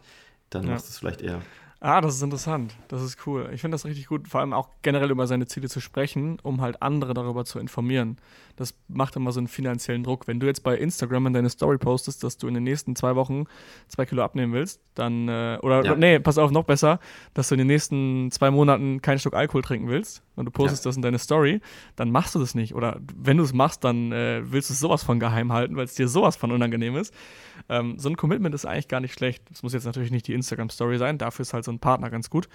dann ja. machst du es vielleicht eher. Ah, das ist interessant. Das ist cool. Ich finde das richtig gut, vor allem auch generell über seine Ziele zu sprechen, um halt andere darüber zu informieren. Das macht immer so einen finanziellen Druck. Wenn du jetzt bei Instagram in deine Story postest, dass du in den nächsten zwei Wochen zwei Kilo abnehmen willst, dann, äh, oder, ja. nee, pass auf, noch besser, dass du in den nächsten zwei Monaten keinen Stück Alkohol trinken willst und du postest ja. das in deine Story, dann machst du das nicht. Oder wenn du es machst, dann äh, willst du es sowas von geheim halten, weil es dir sowas von unangenehm ist. Ähm, so ein Commitment ist eigentlich gar nicht schlecht. Das muss jetzt natürlich nicht die Instagram-Story sein, dafür ist halt so ein Partner ganz gut.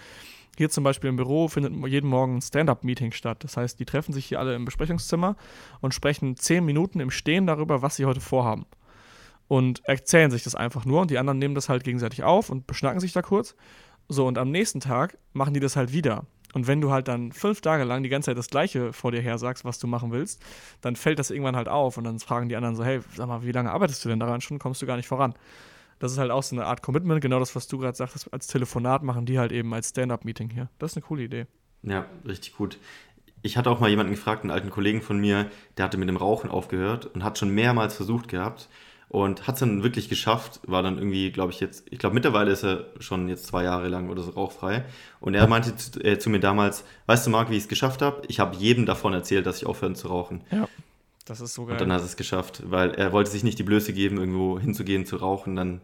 Hier zum Beispiel im Büro findet jeden Morgen ein Stand-up-Meeting statt. Das heißt, die treffen sich hier alle im Besprechungszimmer und sprechen zehn Minuten im Stehen darüber, was sie heute vorhaben. Und erzählen sich das einfach nur und die anderen nehmen das halt gegenseitig auf und beschnacken sich da kurz. So, und am nächsten Tag machen die das halt wieder. Und wenn du halt dann fünf Tage lang die ganze Zeit das Gleiche vor dir her sagst, was du machen willst, dann fällt das irgendwann halt auf und dann fragen die anderen so, hey, sag mal, wie lange arbeitest du denn daran schon? Kommst du gar nicht voran? Das ist halt auch so eine Art Commitment, genau das, was du gerade sagtest, als Telefonat machen die halt eben als Stand-up-Meeting hier. Das ist eine coole Idee. Ja, richtig gut. Ich hatte auch mal jemanden gefragt, einen alten Kollegen von mir, der hatte mit dem Rauchen aufgehört und hat schon mehrmals versucht gehabt, und hat es dann wirklich geschafft, war dann irgendwie, glaube ich, jetzt, ich glaube, mittlerweile ist er schon jetzt zwei Jahre lang oder so rauchfrei. Und er meinte zu, äh, zu mir damals, weißt du, Marc, wie ich es geschafft habe? Ich habe jedem davon erzählt, dass ich aufhören zu rauchen. Ja, das ist so geil. Und dann hat es geschafft, weil er wollte sich nicht die Blöße geben, irgendwo hinzugehen, zu rauchen, dann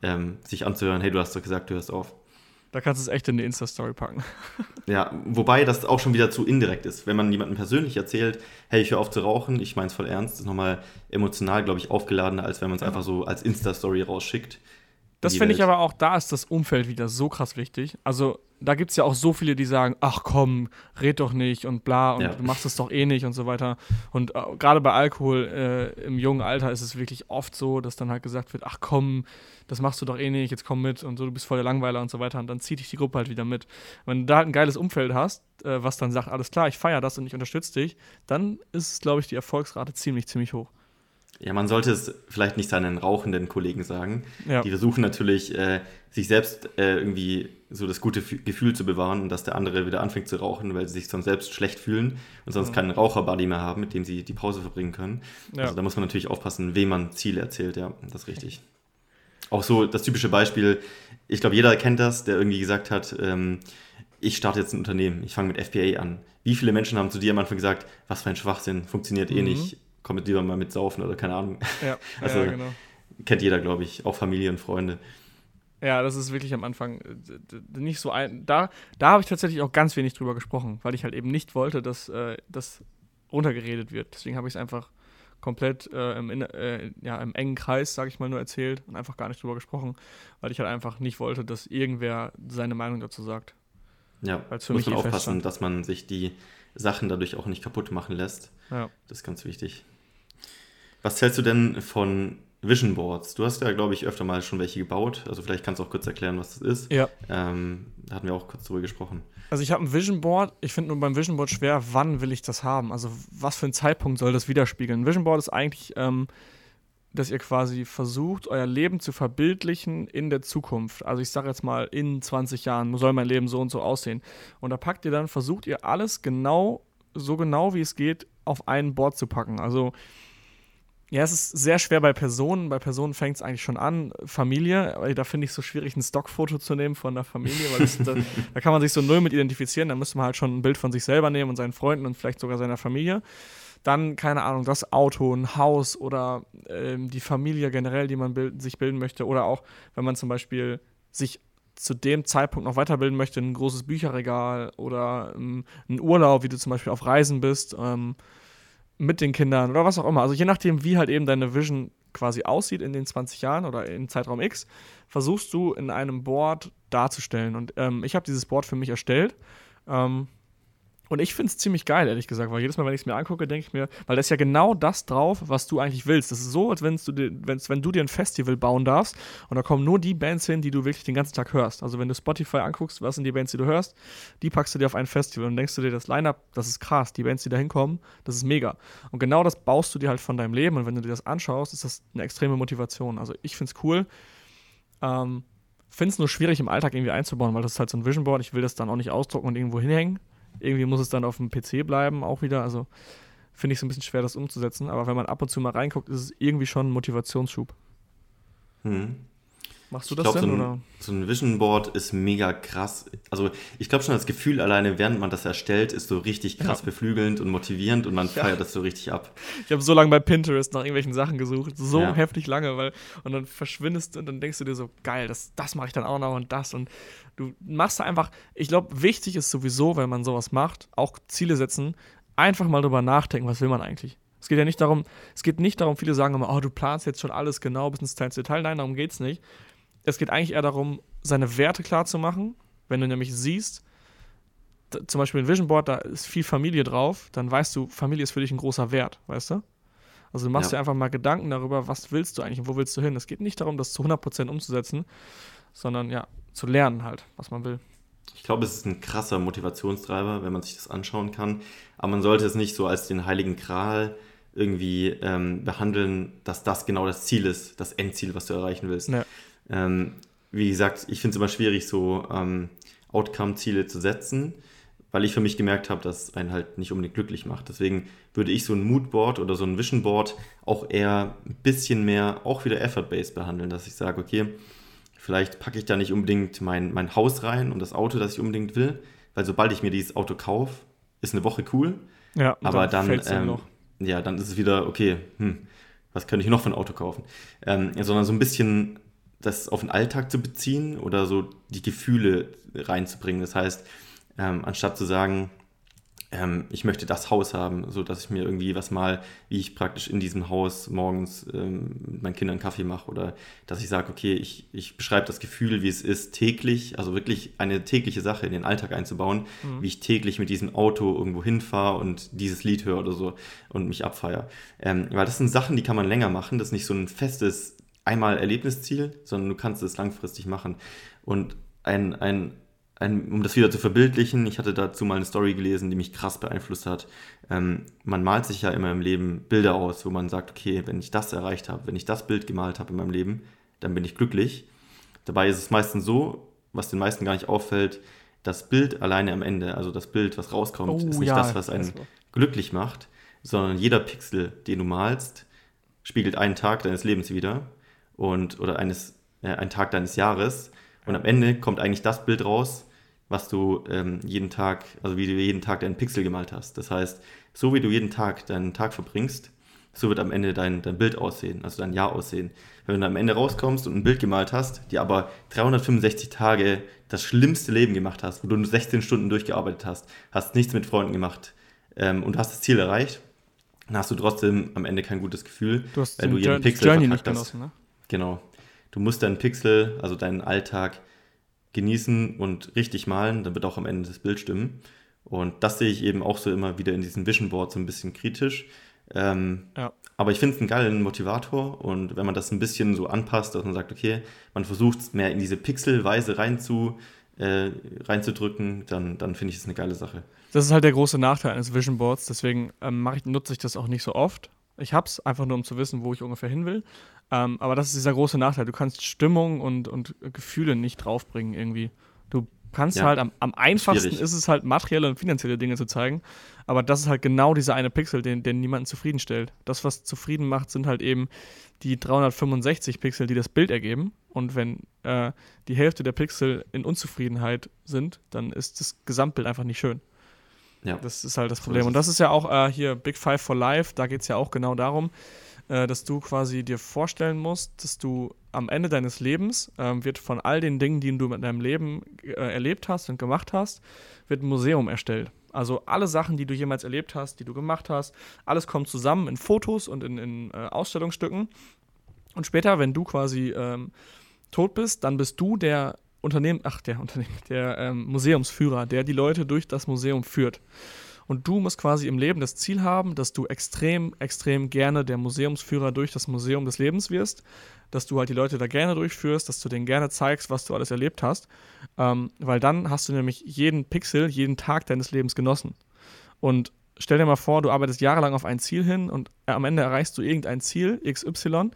ähm, sich anzuhören, hey, du hast doch gesagt, du hörst auf. Da kannst du es echt in die Insta-Story packen. Ja, wobei das auch schon wieder zu indirekt ist. Wenn man jemandem persönlich erzählt, hey, ich höre auf zu rauchen, ich meine es voll ernst, ist nochmal emotional, glaube ich, aufgeladener, als wenn man es einfach so als Insta-Story rausschickt. Das finde ich aber auch, da ist das Umfeld wieder so krass wichtig. Also da gibt es ja auch so viele, die sagen, ach komm, red doch nicht und bla und ja. du machst es doch eh nicht und so weiter. Und äh, gerade bei Alkohol äh, im jungen Alter ist es wirklich oft so, dass dann halt gesagt wird, ach komm, das machst du doch eh nicht, jetzt komm mit und so, du bist voll der Langweiler und so weiter. Und dann zieht dich die Gruppe halt wieder mit. Wenn du da halt ein geiles Umfeld hast, äh, was dann sagt, alles klar, ich feiere das und ich unterstütze dich, dann ist, glaube ich, die Erfolgsrate ziemlich, ziemlich hoch. Ja, man sollte es vielleicht nicht seinen rauchenden Kollegen sagen. Ja. Die versuchen natürlich, äh, sich selbst äh, irgendwie so das gute Gefühl zu bewahren und dass der andere wieder anfängt zu rauchen, weil sie sich sonst selbst schlecht fühlen und sonst mhm. keinen Raucherbuddy mehr haben, mit dem sie die Pause verbringen können. Ja. Also da muss man natürlich aufpassen, wem man Ziele erzählt, ja, das ist richtig. Auch so das typische Beispiel, ich glaube, jeder kennt das, der irgendwie gesagt hat, ähm, ich starte jetzt ein Unternehmen, ich fange mit FBA an. Wie viele Menschen haben zu dir am Anfang gesagt, was für ein Schwachsinn, funktioniert eh mhm. nicht, komm mit lieber mal mit saufen oder keine Ahnung. Ja, also ja, genau. kennt jeder, glaube ich, auch Familie und Freunde. Ja, das ist wirklich am Anfang äh, nicht so ein. Da, da habe ich tatsächlich auch ganz wenig drüber gesprochen, weil ich halt eben nicht wollte, dass äh, das runtergeredet wird. Deswegen habe ich es einfach komplett äh, im, äh, ja, im engen Kreis, sage ich mal, nur erzählt und einfach gar nicht drüber gesprochen, weil ich halt einfach nicht wollte, dass irgendwer seine Meinung dazu sagt. Ja, Weil's für muss mich man aufpassen, dass man sich die Sachen dadurch auch nicht kaputt machen lässt. Ja. Das ist ganz wichtig. Was hältst du denn von Vision Boards? Du hast ja, glaube ich, öfter mal schon welche gebaut. Also vielleicht kannst du auch kurz erklären, was das ist. Ja. Ähm, da hatten wir auch kurz drüber gesprochen. Also ich habe ein Vision Board. Ich finde nur beim Vision Board schwer, wann will ich das haben? Also was für einen Zeitpunkt soll das widerspiegeln? Ein Vision Board ist eigentlich, ähm, dass ihr quasi versucht, euer Leben zu verbildlichen in der Zukunft. Also ich sage jetzt mal, in 20 Jahren soll mein Leben so und so aussehen. Und da packt ihr dann, versucht ihr alles genau, so genau wie es geht, auf ein Board zu packen. Also ja, es ist sehr schwer bei Personen. Bei Personen fängt es eigentlich schon an. Familie, da finde ich es so schwierig, ein Stockfoto zu nehmen von der Familie, weil das, da, da, kann man sich so null mit identifizieren. Da müsste man halt schon ein Bild von sich selber nehmen und seinen Freunden und vielleicht sogar seiner Familie. Dann, keine Ahnung, das Auto, ein Haus oder ähm, die Familie generell, die man bild sich bilden möchte. Oder auch, wenn man zum Beispiel sich zu dem Zeitpunkt noch weiterbilden möchte, ein großes Bücherregal oder ähm, ein Urlaub, wie du zum Beispiel auf Reisen bist. Ähm, mit den Kindern oder was auch immer. Also je nachdem, wie halt eben deine Vision quasi aussieht in den 20 Jahren oder im Zeitraum X, versuchst du in einem Board darzustellen. Und ähm, ich habe dieses Board für mich erstellt. Ähm, und ich finde es ziemlich geil, ehrlich gesagt, weil jedes Mal, wenn ich es mir angucke, denke ich mir, weil da ist ja genau das drauf, was du eigentlich willst. Das ist so, als wenn du, dir, wenn du dir ein Festival bauen darfst und da kommen nur die Bands hin, die du wirklich den ganzen Tag hörst. Also wenn du Spotify anguckst, was sind die Bands, die du hörst, die packst du dir auf ein Festival und denkst du dir, das Line-Up, das ist krass, die Bands, die da hinkommen, das ist mega. Und genau das baust du dir halt von deinem Leben und wenn du dir das anschaust, ist das eine extreme Motivation. Also ich finde es cool. Ähm, finde es nur schwierig im Alltag irgendwie einzubauen, weil das ist halt so ein Vision Board. Ich will das dann auch nicht ausdrucken und irgendwo hinhängen. Irgendwie muss es dann auf dem PC bleiben, auch wieder. Also finde ich es ein bisschen schwer, das umzusetzen. Aber wenn man ab und zu mal reinguckt, ist es irgendwie schon ein Motivationsschub. Hm. Machst du das glaub, denn? So ein, oder? so ein Vision Board ist mega krass. Also ich glaube schon, das Gefühl alleine, während man das erstellt, ist so richtig krass ja. beflügelnd und motivierend und man ja. feiert das so richtig ab. Ich habe so lange bei Pinterest nach irgendwelchen Sachen gesucht, so ja. heftig lange, weil und dann verschwindest du und dann denkst du dir so, geil, das, das mache ich dann auch noch und das und du machst da einfach, ich glaube, wichtig ist sowieso, wenn man sowas macht, auch Ziele setzen, einfach mal drüber nachdenken, was will man eigentlich. Es geht ja nicht darum, es geht nicht darum, viele sagen immer, oh, du planst jetzt schon alles genau bis ins kleinste Detail. Nein, darum geht es nicht es geht eigentlich eher darum, seine Werte klar zu machen. Wenn du nämlich siehst, zum Beispiel ein Vision Board, da ist viel Familie drauf, dann weißt du, Familie ist für dich ein großer Wert, weißt du? Also du machst ja. dir einfach mal Gedanken darüber, was willst du eigentlich und wo willst du hin. Es geht nicht darum, das zu 100% umzusetzen, sondern ja, zu lernen halt, was man will. Ich glaube, es ist ein krasser Motivationstreiber, wenn man sich das anschauen kann. Aber man sollte es nicht so als den heiligen Gral irgendwie ähm, behandeln, dass das genau das Ziel ist, das Endziel, was du erreichen willst. Ja. Ähm, wie gesagt, ich finde es immer schwierig, so ähm, Outcome-Ziele zu setzen, weil ich für mich gemerkt habe, dass einen halt nicht unbedingt glücklich macht. Deswegen würde ich so ein Moodboard oder so ein Visionboard auch eher ein bisschen mehr auch wieder Effort-based behandeln, dass ich sage, okay, vielleicht packe ich da nicht unbedingt mein, mein Haus rein und das Auto, das ich unbedingt will, weil sobald ich mir dieses Auto kaufe, ist eine Woche cool. Ja, aber dann, dann ähm, ja, dann ist es wieder, okay, hm, was könnte ich noch für ein Auto kaufen? Ähm, sondern so ein bisschen das auf den Alltag zu beziehen oder so die Gefühle reinzubringen. Das heißt, ähm, anstatt zu sagen, ähm, ich möchte das Haus haben, so dass ich mir irgendwie was mal, wie ich praktisch in diesem Haus morgens ähm, mit meinen Kindern Kaffee mache oder dass ich sage, okay, ich, ich beschreibe das Gefühl, wie es ist, täglich, also wirklich eine tägliche Sache in den Alltag einzubauen, mhm. wie ich täglich mit diesem Auto irgendwo hinfahre und dieses Lied höre oder so und mich abfeiere. Ähm, weil das sind Sachen, die kann man länger machen, das ist nicht so ein festes einmal Erlebnisziel, sondern du kannst es langfristig machen. Und ein, ein ein, um das wieder zu verbildlichen, ich hatte dazu mal eine Story gelesen, die mich krass beeinflusst hat. Ähm, man malt sich ja immer im Leben Bilder aus, wo man sagt, okay, wenn ich das erreicht habe, wenn ich das Bild gemalt habe in meinem Leben, dann bin ich glücklich. Dabei ist es meistens so, was den meisten gar nicht auffällt, das Bild alleine am Ende, also das Bild, was rauskommt, oh, ist nicht ja, das, was einen glücklich macht, sondern jeder Pixel, den du malst, spiegelt einen Tag deines Lebens wieder und oder eines, äh, einen Tag deines Jahres. Und am Ende kommt eigentlich das Bild raus, was du ähm, jeden Tag, also wie du jeden Tag deinen Pixel gemalt hast. Das heißt, so wie du jeden Tag deinen Tag verbringst, so wird am Ende dein, dein Bild aussehen, also dein Jahr aussehen. Wenn du am Ende rauskommst und ein Bild gemalt hast, die aber 365 Tage das schlimmste Leben gemacht hast, wo du nur 16 Stunden durchgearbeitet hast, hast nichts mit Freunden gemacht ähm, und hast das Ziel erreicht, dann hast du trotzdem am Ende kein gutes Gefühl, du hast weil du jeden Pixel Journey nicht genossen, ne? Genau. Du musst deinen Pixel, also deinen Alltag genießen und richtig malen, dann wird auch am Ende das Bild stimmen. Und das sehe ich eben auch so immer wieder in diesem Vision Board so ein bisschen kritisch. Ähm, ja. Aber ich finde es einen geilen Motivator und wenn man das ein bisschen so anpasst, dass man sagt, okay, man versucht es mehr in diese Pixelweise rein zu, äh, reinzudrücken, dann, dann finde ich es eine geile Sache. Das ist halt der große Nachteil eines Vision Boards, deswegen ähm, ich, nutze ich das auch nicht so oft. Ich habe es einfach nur, um zu wissen, wo ich ungefähr hin will. Ähm, aber das ist dieser große Nachteil. Du kannst Stimmung und, und Gefühle nicht draufbringen irgendwie. Du kannst ja. halt am, am einfachsten Schwierig. ist es halt materielle und finanzielle Dinge zu zeigen. Aber das ist halt genau dieser eine Pixel, den, den niemanden zufriedenstellt. Das, was zufrieden macht, sind halt eben die 365 Pixel, die das Bild ergeben. Und wenn äh, die Hälfte der Pixel in Unzufriedenheit sind, dann ist das Gesamtbild einfach nicht schön. Ja. Das ist halt das Problem. Und das ist ja auch äh, hier Big Five for Life, da geht es ja auch genau darum, äh, dass du quasi dir vorstellen musst, dass du am Ende deines Lebens ähm, wird von all den Dingen, die du in deinem Leben äh, erlebt hast und gemacht hast, wird ein Museum erstellt. Also alle Sachen, die du jemals erlebt hast, die du gemacht hast, alles kommt zusammen in Fotos und in, in äh, Ausstellungsstücken. Und später, wenn du quasi ähm, tot bist, dann bist du der Unternehmen, ach, der Unternehmen, der ähm, Museumsführer, der die Leute durch das Museum führt. Und du musst quasi im Leben das Ziel haben, dass du extrem, extrem gerne der Museumsführer durch das Museum des Lebens wirst, dass du halt die Leute da gerne durchführst, dass du denen gerne zeigst, was du alles erlebt hast, ähm, weil dann hast du nämlich jeden Pixel, jeden Tag deines Lebens genossen. Und stell dir mal vor, du arbeitest jahrelang auf ein Ziel hin und am Ende erreichst du irgendein Ziel, XY,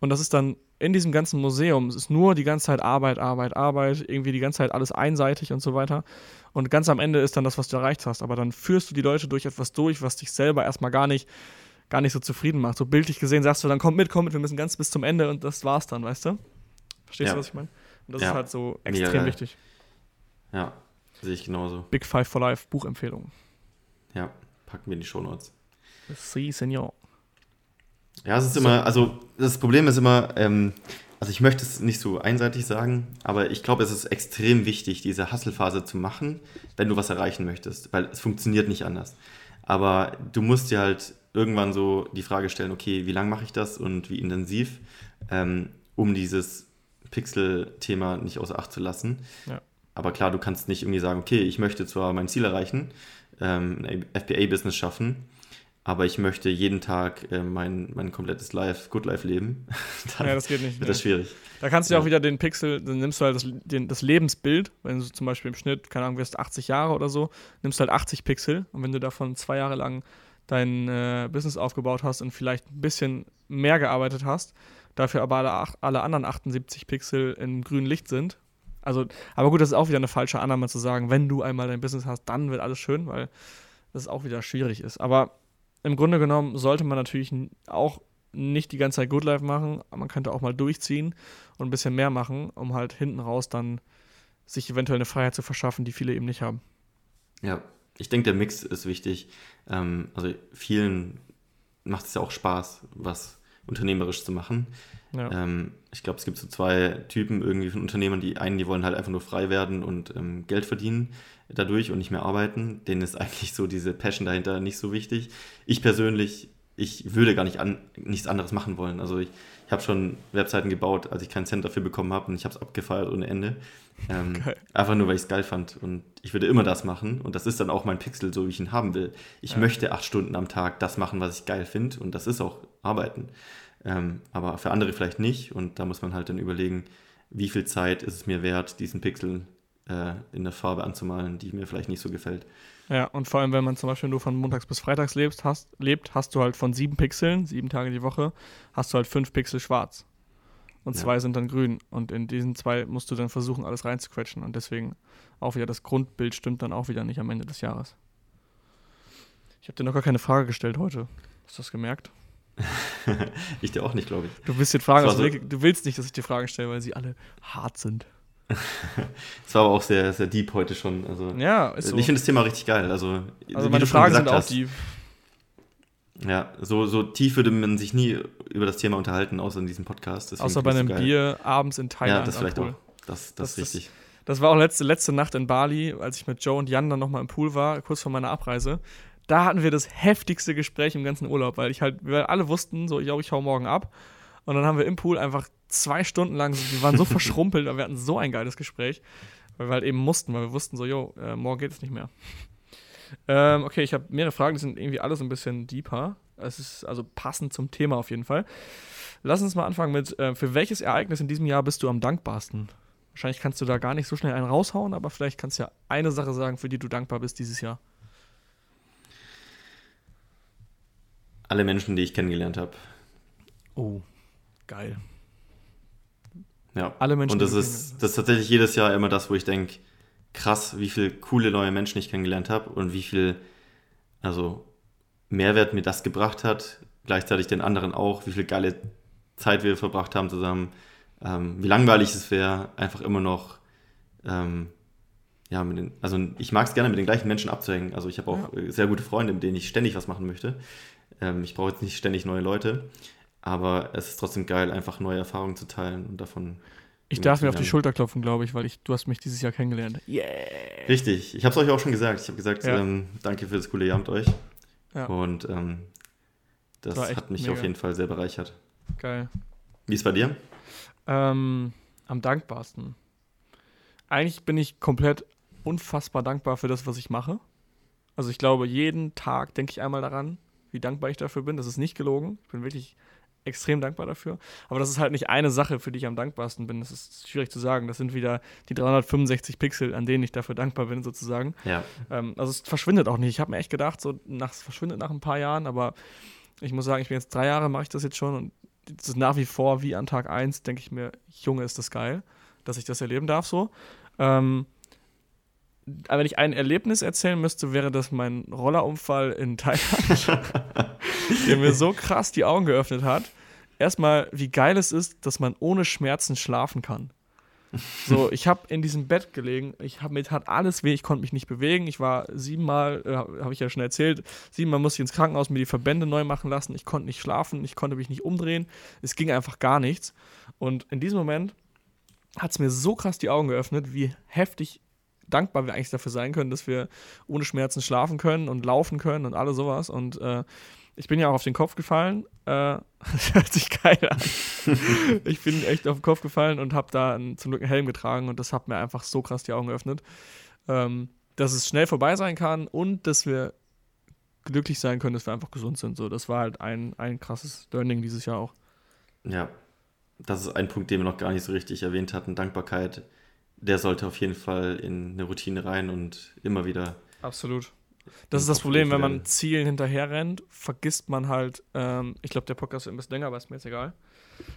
und das ist dann in diesem ganzen Museum, es ist nur die ganze Zeit Arbeit, Arbeit, Arbeit, irgendwie die ganze Zeit alles einseitig und so weiter. Und ganz am Ende ist dann das, was du erreicht hast. Aber dann führst du die Leute durch etwas durch, was dich selber erstmal gar nicht, gar nicht so zufrieden macht. So bildlich gesehen sagst du, dann komm mit, komm mit, wir müssen ganz bis zum Ende und das war's dann, weißt du? Verstehst ja. du, was ich meine? Und das ja. ist halt so extrem ja, wichtig. Ja, sehe ich genauso. Big Five for Life, Buchempfehlung. Ja, packen wir in die Shownotes. Si, Senor. Ja, es ist so. immer, also das Problem ist immer, ähm, also ich möchte es nicht so einseitig sagen, aber ich glaube, es ist extrem wichtig, diese Hustle-Phase zu machen, wenn du was erreichen möchtest, weil es funktioniert nicht anders. Aber du musst dir halt irgendwann so die Frage stellen, okay, wie lange mache ich das und wie intensiv, ähm, um dieses Pixel-Thema nicht außer Acht zu lassen. Ja. Aber klar, du kannst nicht irgendwie sagen, okay, ich möchte zwar mein Ziel erreichen, ähm, ein FBA-Business schaffen, aber ich möchte jeden Tag äh, mein, mein komplettes Life, Good Life leben, dann ja, das geht nicht. wird das schwierig. Da kannst du ja auch wieder den Pixel, dann nimmst du halt das, den, das Lebensbild, wenn du zum Beispiel im Schnitt, keine Ahnung, wirst 80 Jahre oder so, nimmst du halt 80 Pixel und wenn du davon zwei Jahre lang dein äh, Business aufgebaut hast und vielleicht ein bisschen mehr gearbeitet hast, dafür aber alle, alle anderen 78 Pixel in grünem Licht sind, also, aber gut, das ist auch wieder eine falsche Annahme zu sagen, wenn du einmal dein Business hast, dann wird alles schön, weil das auch wieder schwierig ist. Aber im Grunde genommen sollte man natürlich auch nicht die ganze Zeit Good Life machen, man könnte auch mal durchziehen und ein bisschen mehr machen, um halt hinten raus dann sich eventuell eine Freiheit zu verschaffen, die viele eben nicht haben. Ja, ich denke, der Mix ist wichtig. Ähm, also vielen macht es ja auch Spaß, was, unternehmerisch zu machen. Ja. Ähm, ich glaube, es gibt so zwei Typen irgendwie von Unternehmern. Die einen, die wollen halt einfach nur frei werden und ähm, Geld verdienen dadurch und nicht mehr arbeiten. Denen ist eigentlich so diese Passion dahinter nicht so wichtig. Ich persönlich, ich würde gar nicht an, nichts anderes machen wollen. Also ich, ich habe schon Webseiten gebaut, als ich keinen Cent dafür bekommen habe und ich habe es abgefeiert ohne Ende. Ähm, einfach nur, weil ich es geil fand. Und ich würde immer das machen. Und das ist dann auch mein Pixel, so wie ich ihn haben will. Ich Ja. möchte acht Stunden am Tag das machen, was ich geil finde. Und das ist auch Arbeiten. Ähm, aber für andere vielleicht nicht. Und da muss man halt dann überlegen, wie viel Zeit ist es mir wert, diesen Pixel äh, in der Farbe anzumalen, die mir vielleicht nicht so gefällt. Ja, und vor allem, wenn man zum Beispiel nur von montags bis freitags lebst, hast, lebt, hast du halt von sieben Pixeln, sieben Tage die Woche, hast du halt fünf Pixel schwarz. Und Ja. zwei sind dann grün. Und in diesen zwei musst du dann versuchen, alles reinzuquetschen. Und deswegen auch wieder das Grundbild stimmt dann auch wieder nicht am Ende des Jahres. Ich habe dir noch gar keine Frage gestellt heute. Hast du das gemerkt? ich dir auch nicht, glaube ich. Du willst dir Fragen Das Weg- Du willst nicht, dass ich dir Fragen stelle, weil sie alle hart sind. Es war aber auch sehr, sehr deep heute schon. Also, Ja, ist so. Ich finde das Thema richtig geil. Also, also meine Fragen sind auch die. Ja, so, so tief würde man sich nie über das Thema unterhalten, außer in diesem Podcast. Deswegen Außer bei einem. Bier abends in Thailand. Ja, das vielleicht Pool. auch. Das, das, Das richtig. Das war auch letzte, letzte Nacht in Bali, als ich mit Joe und Jan dann nochmal im Pool war, kurz vor meiner Abreise. Da hatten wir das heftigste Gespräch im ganzen Urlaub, weil ich halt, wir alle wussten, so, yo, ich hau morgen ab. Und dann haben wir im Pool einfach zwei Stunden lang, wir waren so verschrumpelt, aber wir hatten so ein geiles Gespräch, weil wir halt eben mussten, weil wir wussten so, yo, äh, morgen geht es nicht mehr. Ähm, okay, ich habe mehrere Fragen, die sind irgendwie alle so ein bisschen deeper. Es ist also passend zum Thema auf jeden Fall. Lass uns mal anfangen mit, äh, für welches Ereignis in diesem Jahr bist du am dankbarsten? Wahrscheinlich kannst du da gar nicht so schnell einen raushauen, aber vielleicht kannst du ja eine Sache sagen, für die du dankbar bist dieses Jahr. Alle Menschen, die ich kennengelernt habe. Oh, geil. Ja. Alle Menschen, Und das ist, das ist tatsächlich jedes Jahr immer das, wo ich denke, krass, wie viele coole neue Menschen ich kennengelernt habe und wie viel, also Mehrwert mir das gebracht hat, gleichzeitig den anderen auch, wie viel geile Zeit wir verbracht haben zusammen, ähm, wie langweilig es wäre, einfach immer noch, ähm, ja, mit den, also ich mag es gerne mit den gleichen Menschen abzuhängen. Also ich habe auch äh, sehr gute Freunde, mit denen ich ständig was machen möchte. Ähm, ich brauche jetzt nicht ständig neue Leute, aber es ist trotzdem geil, einfach neue Erfahrungen zu teilen und davon Ich darf mir auf die. Schulter klopfen, glaube ich, weil ich, du hast mich dieses Jahr kennengelernt. Yeah. Richtig, ich habe es euch auch schon gesagt. Ich habe gesagt, Ja. ähm, danke für das coole Jahr mit euch. Ja. Und ähm, das echt hat mich mega. auf jeden Fall sehr bereichert. Geil. Wie ist bei dir? Ähm, am dankbarsten. Eigentlich bin ich komplett unfassbar dankbar für das, was ich mache. Also ich glaube, jeden Tag denke ich einmal daran, wie dankbar ich dafür bin. Das ist nicht gelogen. Ich bin wirklich extrem dankbar dafür. Aber das ist halt nicht eine Sache, für die ich am dankbarsten bin. Das ist schwierig zu sagen. Das sind wieder die 365 Pixel, an denen ich dafür dankbar bin, sozusagen. Ja, Ähm, also es verschwindet auch nicht. Ich habe mir echt gedacht, so nach, es verschwindet nach ein paar Jahren, aber ich muss sagen, ich bin jetzt drei Jahre, mache ich das jetzt schon und das ist nach wie vor wie an Tag 1, denke ich mir, Junge, ist das geil, dass ich das erleben darf so. Ähm, aber wenn ich ein Erlebnis erzählen müsste, wäre das mein Rollerunfall in Thailand, der mir so krass die Augen geöffnet hat. Erstmal, wie geil es ist, dass man ohne Schmerzen schlafen kann. So, ich habe in diesem Bett gelegen, ich hab, mir tat alles weh, ich konnte mich nicht bewegen. Ich war siebenmal, äh, habe ich ja schon erzählt, siebenmal musste ich ins Krankenhaus mir die Verbände neu machen lassen. Ich konnte nicht schlafen, ich konnte mich nicht umdrehen. Es ging einfach gar nichts. Und in diesem Moment hat es mir so krass die Augen geöffnet, wie heftig dankbar wir eigentlich dafür sein können, dass wir ohne Schmerzen schlafen können und laufen können und alles sowas. Und äh, ich bin ja auch auf den Kopf gefallen. Äh, das hört sich geil an. ich bin echt auf den Kopf gefallen und habe da einen, zum Glück einen Helm getragen und das hat mir einfach so krass die Augen geöffnet, ähm, dass es schnell vorbei sein kann und dass wir glücklich sein können, dass wir einfach gesund sind. So, das war halt ein, ein krasses Learning dieses Jahr auch. ja. Das ist ein Punkt, den wir noch gar nicht so richtig erwähnt hatten. Dankbarkeit, der sollte auf jeden Fall in eine Routine rein und immer wieder. Absolut. Das ist das Problem, wenn man. Zielen hinterher rennt, vergisst man halt, ähm, ich glaube, der Podcast wird ein bisschen länger, aber ist mir jetzt egal.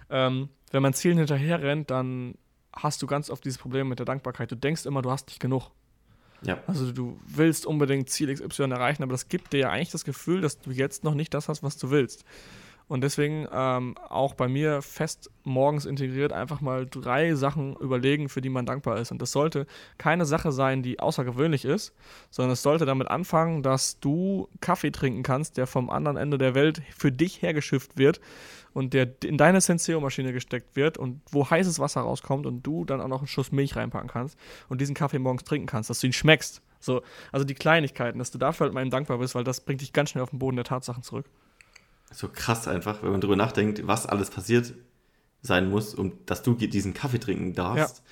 Ähm, wenn man Zielen hinterher rennt, dann hast du ganz oft dieses Problem mit der Dankbarkeit. Du denkst immer, du hast nicht genug. Ja, Also du willst unbedingt Ziel XY erreichen, aber das gibt dir ja eigentlich das Gefühl, dass du jetzt noch nicht das hast, was du willst. Und deswegen ähm, auch bei mir fest morgens integriert einfach mal drei Sachen überlegen, für die man dankbar ist. Und das sollte keine Sache sein, die außergewöhnlich ist, sondern es sollte damit anfangen, dass du Kaffee trinken kannst, der vom anderen Ende der Welt für dich hergeschifft wird und der in deine Senseo-Maschine gesteckt wird und wo heißes Wasser rauskommt und du dann auch noch einen Schuss Milch reinpacken kannst und diesen Kaffee morgens trinken kannst, dass du ihn schmeckst. So, also die Kleinigkeiten, dass du dafür halt mal dankbar bist, weil das bringt dich ganz schnell auf den Boden der Tatsachen zurück so krass einfach, wenn man drüber nachdenkt, was alles passiert sein muss, um dass du diesen Kaffee trinken darfst. Ja.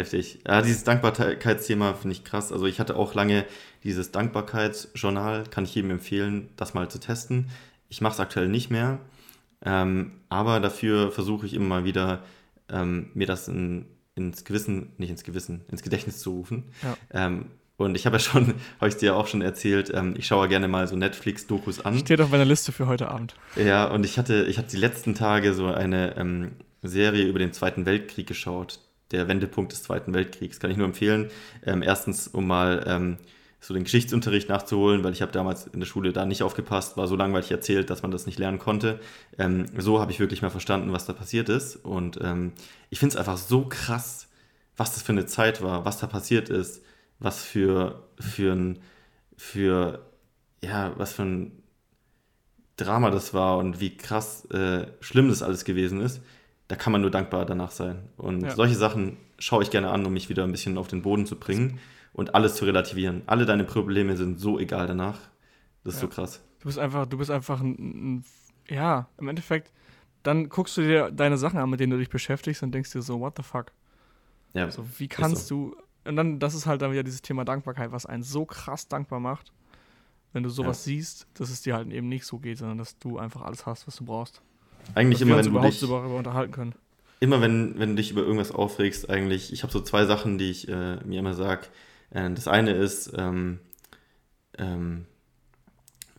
Heftig. Ja, dieses Dankbarkeitsthema finde ich krass. Also ich hatte auch lange dieses Dankbarkeitsjournal, kann ich jedem empfehlen, das mal zu testen. Ich mache es aktuell nicht mehr, ähm, aber dafür versuche ich immer mal wieder, ähm, mir das in, ins Gewissen, nicht ins Gewissen, ins Gedächtnis zu rufen. Ja. Ähm, und ich habe ja schon, habe ich dir ja auch schon erzählt, ähm, ich schaue gerne mal so Netflix-Dokus an. Steht auf meiner Liste für heute Abend. Ja, und ich hatte, ich hatte die letzten Tage so eine ähm, Serie über den Zweiten Weltkrieg geschaut. Der Wendepunkt des Zweiten Weltkriegs. Kann ich nur empfehlen. Ähm, erstens, um mal ähm, so den Geschichtsunterricht nachzuholen, weil ich habe damals in der Schule da nicht aufgepasst, war so langweilig erzählt, dass man das nicht lernen konnte. Ähm, so habe ich wirklich mal verstanden, was da passiert ist. Und ähm, ich finde es einfach so krass, was das für eine Zeit war, was da passiert ist was für, für ein, für, ja, was für ein Drama das war und wie krass äh, schlimm das alles gewesen ist, da kann man nur dankbar danach sein. Und ja. solche Sachen schaue ich gerne an, um mich wieder ein bisschen auf den Boden zu bringen und alles zu relativieren. Alle deine Probleme sind so egal danach. Das ist ja. so krass. Du bist einfach, du bist einfach ein, ein, ja, im Endeffekt, dann guckst du dir deine Sachen an, mit denen du dich beschäftigst und denkst dir so, what the fuck? Ja. So, wie kannst so. du und dann, das ist halt dann wieder dieses Thema Dankbarkeit, was einen so krass dankbar macht, wenn du sowas ja. siehst, dass es dir halt eben nicht so geht, sondern dass du einfach alles hast, was du brauchst. Eigentlich dass immer, wenn du dich darüber unterhalten können. Immer wenn, wenn du dich über irgendwas aufregst, eigentlich, ich habe so zwei Sachen, die ich äh, mir immer sage. Äh, das eine ist, ähm, ähm,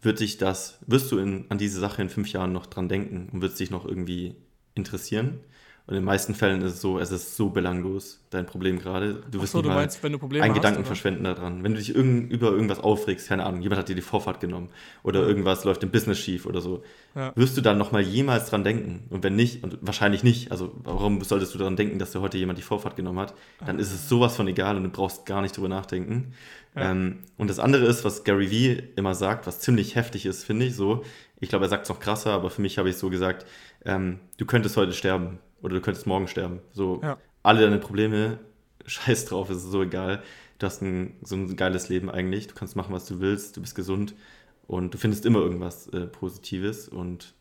wird dich das, wirst du in, an diese Sache in fünf Jahren noch dran denken und wird es dich noch irgendwie interessieren? Und in den meisten Fällen ist es so, es ist so belanglos, dein Problem gerade. Du wirst so, nicht du mal meinst, wenn du Probleme einen hast, Gedanken oder? verschwenden daran. Wenn du dich irgend, über irgendwas aufregst, keine Ahnung, jemand hat dir die Vorfahrt genommen oder irgendwas läuft im Business schief oder so, ja. wirst du dann nochmal jemals dran denken? Und wenn nicht, und wahrscheinlich nicht, also warum solltest du daran denken, dass dir heute jemand die Vorfahrt genommen hat, dann ist es sowas von egal und du brauchst gar nicht drüber nachdenken. Ja. Ähm, und das andere ist, was Gary Vee immer sagt, was ziemlich heftig ist, finde ich so. Ich glaube, er sagt es noch krasser, aber für mich habe ich so gesagt, ähm, du könntest heute sterben oder du könntest morgen sterben. So, ja. alle deine Probleme, scheiß drauf, ist so egal. Du hast ein, so ein geiles Leben eigentlich. Du kannst machen, was du willst, du bist gesund und du findest immer irgendwas äh, Positives und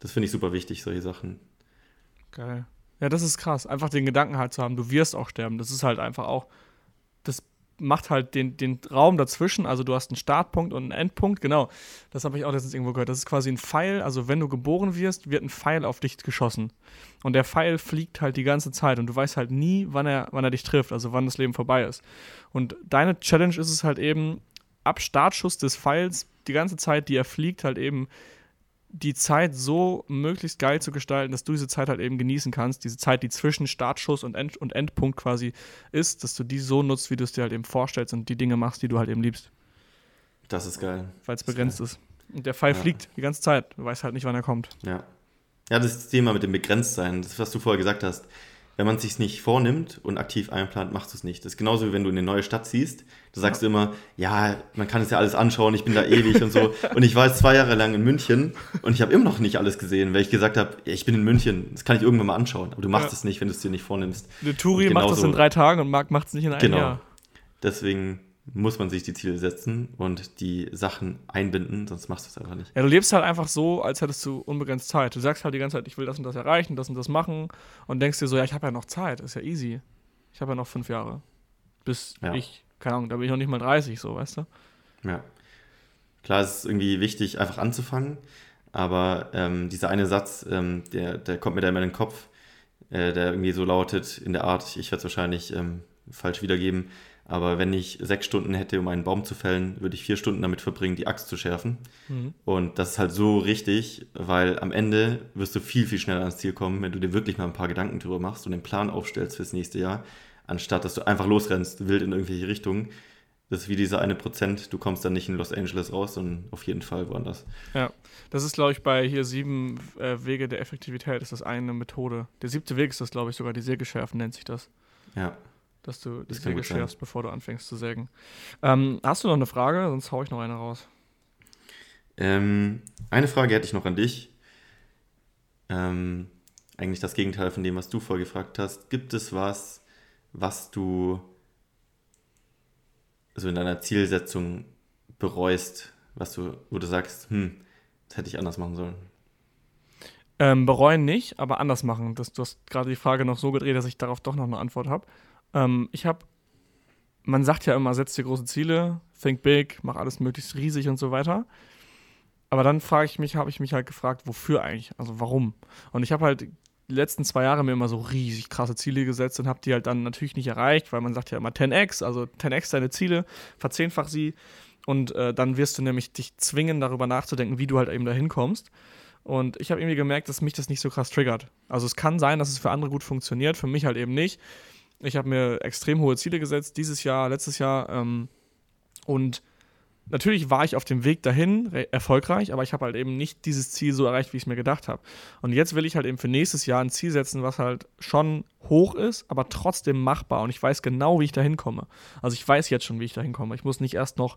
das finde ich super wichtig, solche Sachen. Geil. Ja, das ist krass. Einfach den Gedanken halt zu haben, du wirst auch sterben. Das ist halt einfach auch macht halt den, den Raum dazwischen, also du hast einen Startpunkt und einen Endpunkt, genau. Das habe ich auch letztens irgendwo gehört. Das ist quasi ein Pfeil, also wenn du geboren wirst, wird ein Pfeil auf dich geschossen. Und der Pfeil fliegt halt die ganze Zeit und du weißt halt nie, wann er, wann er dich trifft, also wann das Leben vorbei ist. Und deine Challenge ist es halt eben, ab Startschuss des Pfeils, die ganze Zeit, die er fliegt, halt eben die Zeit so möglichst geil zu gestalten, dass du diese Zeit halt eben genießen kannst. Diese Zeit, die zwischen Startschuss und, End und Endpunkt quasi ist, dass du die so nutzt, wie du es dir halt eben vorstellst und die Dinge machst, die du halt eben liebst. Das ist geil. Weil es begrenzt ist, ist. Und der Pfeil ja. fliegt die ganze Zeit. Du weißt halt nicht, wann er kommt. Ja. Ja, das Thema mit dem Begrenztsein, das, was du vorher gesagt hast wenn man es sich nicht vornimmt und aktiv einplant, machst du es nicht. Das ist genauso wie wenn du eine neue Stadt siehst. Da sagst ja. du immer, ja, man kann es ja alles anschauen, ich bin da ewig und so. Und ich war jetzt zwei Jahre lang in München und ich habe immer noch nicht alles gesehen, weil ich gesagt habe, ja, ich bin in München, das kann ich irgendwann mal anschauen. Aber du machst es nicht, wenn du es dir nicht vornimmst. Der Touri macht das in drei Tagen und Marc macht es nicht in einem genau. Jahr. Deswegen muss man sich die Ziele setzen und die Sachen einbinden, sonst machst du es einfach nicht. Ja, du lebst halt einfach so, als hättest du unbegrenzt Zeit. Du sagst halt die ganze Zeit, ich will das und das erreichen, das und das machen und denkst dir so, ja, ich habe ja noch Zeit, ist ja easy. Ich habe ja noch fünf Jahre. Bis ja. ich, keine Ahnung, da bin ich noch nicht mal 30, so, weißt du? Ja. Klar, es ist irgendwie wichtig, einfach anzufangen, aber ähm, dieser eine Satz, ähm, der, der kommt mir da immer in den Kopf, äh, der irgendwie so lautet, in der Art, ich werde es wahrscheinlich ähm, falsch wiedergeben, aber wenn ich sechs Stunden hätte, um einen Baum zu fällen, würde ich vier Stunden damit verbringen, die Axt zu schärfen. Mhm. Und das ist halt so richtig, weil am Ende wirst du viel, viel schneller ans Ziel kommen, wenn du dir wirklich mal ein paar Gedanken drüber machst und den Plan aufstellst fürs nächste Jahr, anstatt dass du einfach losrennst, wild in irgendwelche Richtungen. Das ist wie dieser eine Prozent, du kommst dann nicht in Los Angeles raus, sondern auf jeden Fall woanders. Ja, das ist, glaube ich, bei hier sieben äh, Wege der Effektivität ist das eine Methode. Der siebte Weg ist das, glaube ich, sogar die Sägeschärfen nennt sich das. Ja. Dass du Das sein. schärfst, bevor du anfängst zu sägen. Ähm, hast du noch eine Frage? Sonst hau ich noch eine raus. Ähm, eine Frage hätte ich noch an dich. Ähm, eigentlich das Gegenteil von dem, was du vorgefragt hast. Gibt es was, was du so in deiner Zielsetzung bereust, was du, wo du sagst, hm, das hätte ich anders machen sollen? Ähm, bereuen nicht, aber anders machen. Das, du hast gerade die Frage noch so gedreht, dass ich darauf doch noch eine Antwort habe. Ähm, ich habe, man sagt ja immer, setz dir große Ziele, think big, mach alles möglichst riesig und so weiter. Aber dann frage ich mich, habe ich mich halt gefragt, wofür eigentlich? Also warum? Und ich habe halt die letzten zwei Jahre mir immer so riesig krasse Ziele gesetzt und habe die halt dann natürlich nicht erreicht, weil man sagt ja immer 10x, also 10x deine Ziele, verzehnfach sie und äh, dann wirst du nämlich dich zwingen, darüber nachzudenken, wie du halt eben da hinkommst. Und ich habe irgendwie gemerkt, dass mich das nicht so krass triggert. Also es kann sein, dass es für andere gut funktioniert, für mich halt eben nicht. Ich habe mir extrem hohe Ziele gesetzt, dieses Jahr, letztes Jahr. Ähm, und natürlich war ich auf dem Weg dahin re- erfolgreich, aber ich habe halt eben nicht dieses Ziel so erreicht, wie ich es mir gedacht habe. Und jetzt will ich halt eben für nächstes Jahr ein Ziel setzen, was halt schon hoch ist, aber trotzdem machbar. Und ich weiß genau, wie ich da hinkomme. Also ich weiß jetzt schon, wie ich da hinkomme. Ich muss nicht erst noch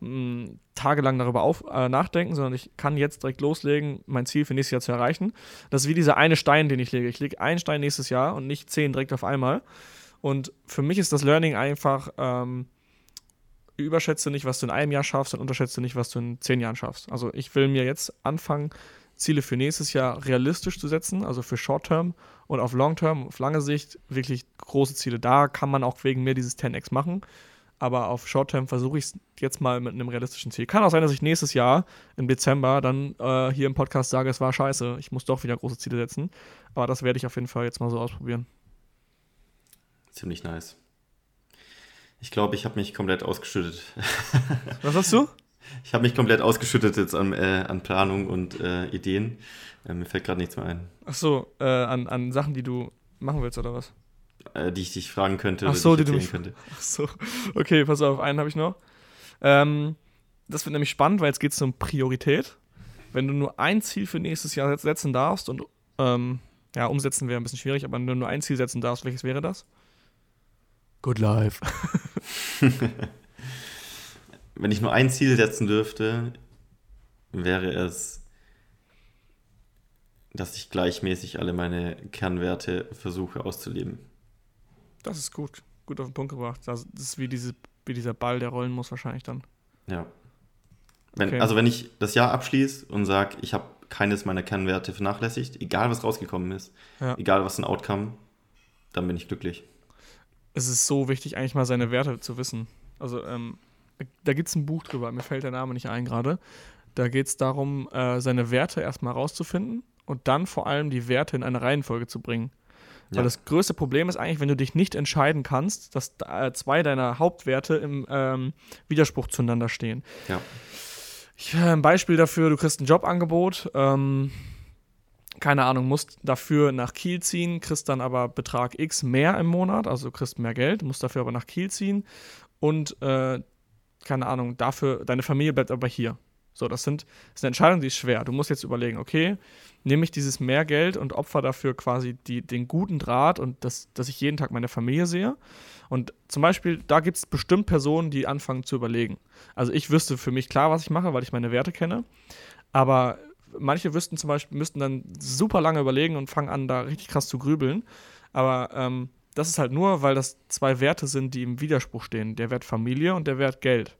mh, tagelang darüber auf, äh, nachdenken, sondern ich kann jetzt direkt loslegen, mein Ziel für nächstes Jahr zu erreichen. Das ist wie dieser eine Stein, den ich lege. Ich lege einen Stein nächstes Jahr und nicht zehn direkt auf einmal. Und für mich ist das Learning einfach, ähm, überschätze nicht, was du in einem Jahr schaffst und unterschätze nicht, was du in zehn Jahren schaffst. Also ich will mir jetzt anfangen, Ziele für nächstes Jahr realistisch zu setzen, also für Short-Term und auf Long-Term, auf lange Sicht wirklich große Ziele. Da kann man auch wegen mir dieses 10x machen. Aber auf Short-Term versuche ich es jetzt mal mit einem realistischen Ziel. Kann auch sein, dass ich nächstes Jahr im Dezember dann äh, hier im Podcast sage, es war scheiße, ich muss doch wieder große Ziele setzen. Aber das werde ich auf jeden Fall jetzt mal so ausprobieren. Ziemlich nice. Ich glaube, ich habe mich komplett ausgeschüttet. Was hast du? Ich habe mich komplett ausgeschüttet jetzt an, äh, an Planung und äh, Ideen. Äh, mir fällt gerade nichts mehr ein, Ach so, äh, an, an Sachen, die du machen willst oder was? äh, die ich dich fragen könnte Ach oder so, die die ich du mich- könnte. Ach so, okay, pass auf, einen habe ich noch. Ähm, das wird nämlich spannend, weil jetzt geht es um Priorität. Wenn du nur ein Ziel für nächstes Jahr setz- setzen darfst und ähm, ja, umsetzen wäre ein bisschen schwierig, aber wenn du nur ein Ziel setzen darfst, welches wäre das? Good life. Wenn ich nur ein Ziel setzen dürfte, wäre es, dass ich gleichmäßig alle meine Kernwerte versuche auszuleben. Das ist gut, gut auf den Punkt gebracht. Das ist wie, diese, wie dieser Ball, der rollen muss wahrscheinlich dann. Ja. Wenn, Okay. Also wenn ich das Jahr abschließe und sage, ich habe keines meiner Kernwerte vernachlässigt, egal was rausgekommen ist, Ja. egal was ein Outcome, dann bin ich glücklich. Es ist so wichtig, eigentlich mal seine Werte zu wissen. Also, ähm, da gibt es ein Buch drüber, mir fällt der Name nicht ein gerade. Da geht es darum, äh, seine Werte erstmal rauszufinden und dann vor allem die Werte in eine Reihenfolge zu bringen. Ja. Weil das größte Problem ist eigentlich, wenn du dich nicht entscheiden kannst, dass äh, zwei deiner Hauptwerte im ähm, Widerspruch zueinander stehen. Ja. Ich, äh, ein Beispiel dafür, du kriegst ein Jobangebot, ähm, keine Ahnung, musst dafür nach Kiel ziehen, kriegst dann aber Betrag X mehr im Monat, also kriegst mehr Geld, musst dafür aber nach Kiel ziehen und äh, keine Ahnung, dafür, deine Familie bleibt aber hier. So, das sind das ist eine Entscheidung, die ist schwer. Du musst jetzt überlegen, okay, nehme ich dieses mehr Geld und opfer dafür quasi die, den guten Draht und das, dass ich jeden Tag meine Familie sehe. Und zum Beispiel, da gibt es bestimmt Personen, die anfangen zu überlegen. Also ich wüsste für mich klar, was ich mache, weil ich meine Werte kenne. Aber manche wüssten zum Beispiel, müssten dann super lange überlegen und fangen an, da richtig krass zu grübeln. Aber ähm, das ist halt nur, weil das zwei Werte sind, die im Widerspruch stehen. Der Wert Familie und der Wert Geld.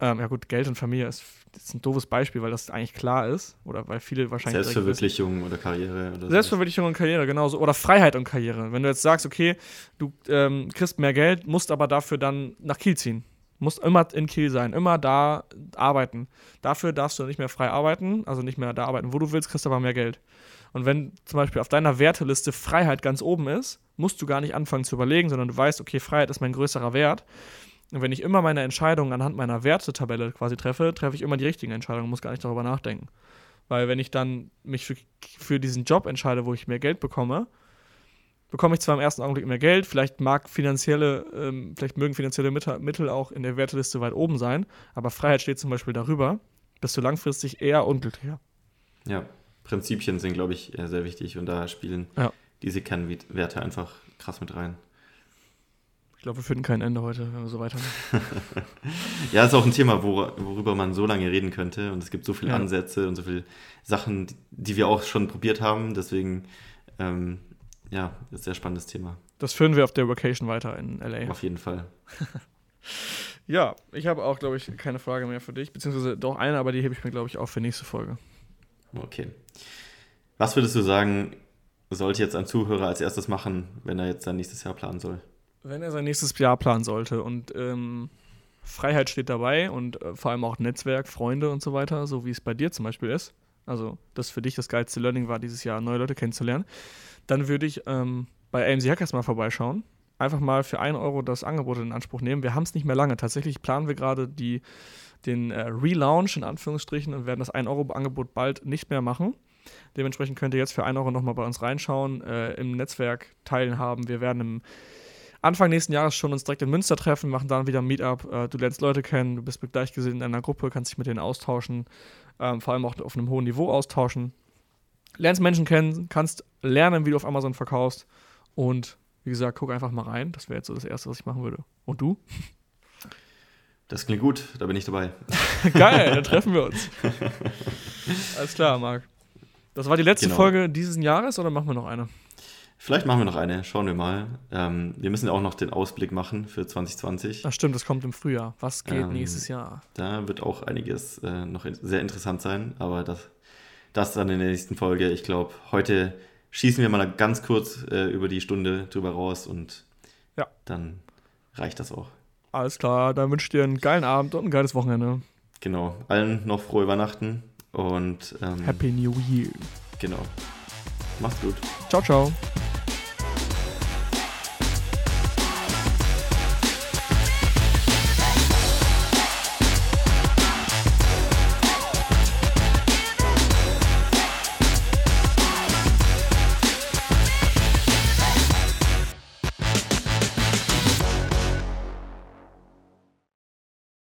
Ähm, ja gut, Geld und Familie ist, ist ein doofes Beispiel, weil das eigentlich klar ist. Oder weil viele wahrscheinlich. Selbstverwirklichung oder Karriere oder so. Selbstverwirklichung und Karriere, genauso. Oder Freiheit und Karriere. Wenn du jetzt sagst, okay, du ähm, kriegst mehr Geld, musst aber dafür dann nach Kiel ziehen. Musst immer in Kiel sein, immer da arbeiten. Dafür darfst du nicht mehr frei arbeiten, also nicht mehr da arbeiten, wo du willst, kriegst aber mehr Geld. Und wenn zum Beispiel auf deiner Werteliste Freiheit ganz oben ist, musst du gar nicht anfangen zu überlegen, sondern du weißt, okay, Freiheit ist mein größerer Wert. Und wenn ich immer meine Entscheidungen anhand meiner Wertetabelle quasi treffe, treffe ich immer die richtigen Entscheidungen, muss gar nicht darüber nachdenken. Weil wenn ich dann mich für, für diesen Job entscheide, wo ich mehr Geld bekomme, bekomme ich zwar im ersten Augenblick mehr Geld, vielleicht mag finanzielle, ähm, vielleicht mögen finanzielle Mittel auch in der Werteliste weit oben sein, aber Freiheit steht zum Beispiel darüber, bist du langfristig eher unglücklicher. Ja, Prinzipien sind, glaube ich, sehr wichtig und da spielen ja. diese Kernwerte einfach krass mit rein. Ich glaube, wir finden kein Ende heute, wenn wir so weitermachen. ja, ist auch ein Thema, worüber man so lange reden könnte. Und es gibt so viele ja. Ansätze und so viele Sachen, die wir auch schon probiert haben. Deswegen, ähm, ja, ist ein sehr spannendes Thema. Das führen wir auf der Vacation weiter in LA. Auf jeden Fall. ja, ich habe auch, glaube ich, keine Frage mehr für dich. Beziehungsweise doch eine, aber die hebe ich mir, glaube ich, auch für nächste Folge. Okay. Was würdest du sagen, sollte jetzt ein Zuhörer als erstes machen, wenn er jetzt sein nächstes Jahr planen soll? Wenn er sein nächstes Jahr planen sollte und ähm, Freiheit steht dabei und äh, vor allem auch Netzwerk, Freunde und so weiter, so wie es bei dir zum Beispiel ist, also das für dich das geilste Learning war, dieses Jahr neue Leute kennenzulernen, dann würde ich ähm, bei AMC Hackers mal vorbeischauen. Einfach mal für 1 Euro das Angebot in Anspruch nehmen. Wir haben es nicht mehr lange. Tatsächlich planen wir gerade den äh, Relaunch in Anführungsstrichen und werden das 1 Euro Angebot bald nicht mehr machen. Dementsprechend könnt ihr jetzt für 1 Euro nochmal bei uns reinschauen, äh, im Netzwerk teilhaben. Wir werden im Anfang nächsten Jahres schon uns direkt in Münster treffen, machen dann wieder ein Meetup. Äh, du lernst Leute kennen, du bist mit Gleichgesinnten in einer Gruppe, kannst dich mit denen austauschen, ähm, vor allem auch auf einem hohen Niveau austauschen. Lernst Menschen kennen, kannst lernen, wie du auf Amazon verkaufst und wie gesagt, guck einfach mal rein. Das wäre jetzt so das Erste, was ich machen würde. Und du? Das klingt gut, da bin ich dabei. Geil, dann treffen wir uns. Alles klar, Marc. Das war die letzte genau. Folge dieses Jahres oder machen wir noch eine? Vielleicht machen wir noch eine, schauen wir mal. Ähm, wir müssen ja auch noch den Ausblick machen für 2020. Ach stimmt, das kommt im Frühjahr. Was geht ähm, nächstes Jahr? Da wird auch einiges äh, noch sehr interessant sein, aber das, das dann in der nächsten Folge. Ich glaube, heute schießen wir mal ganz kurz äh, über die Stunde drüber raus und ja. dann reicht das auch. Alles klar, dann wünsche ich dir einen geilen Abend und ein geiles Wochenende. Genau, allen noch frohe Weihnachten und ähm, Happy New Year. Genau. Macht's gut. Ciao, ciao.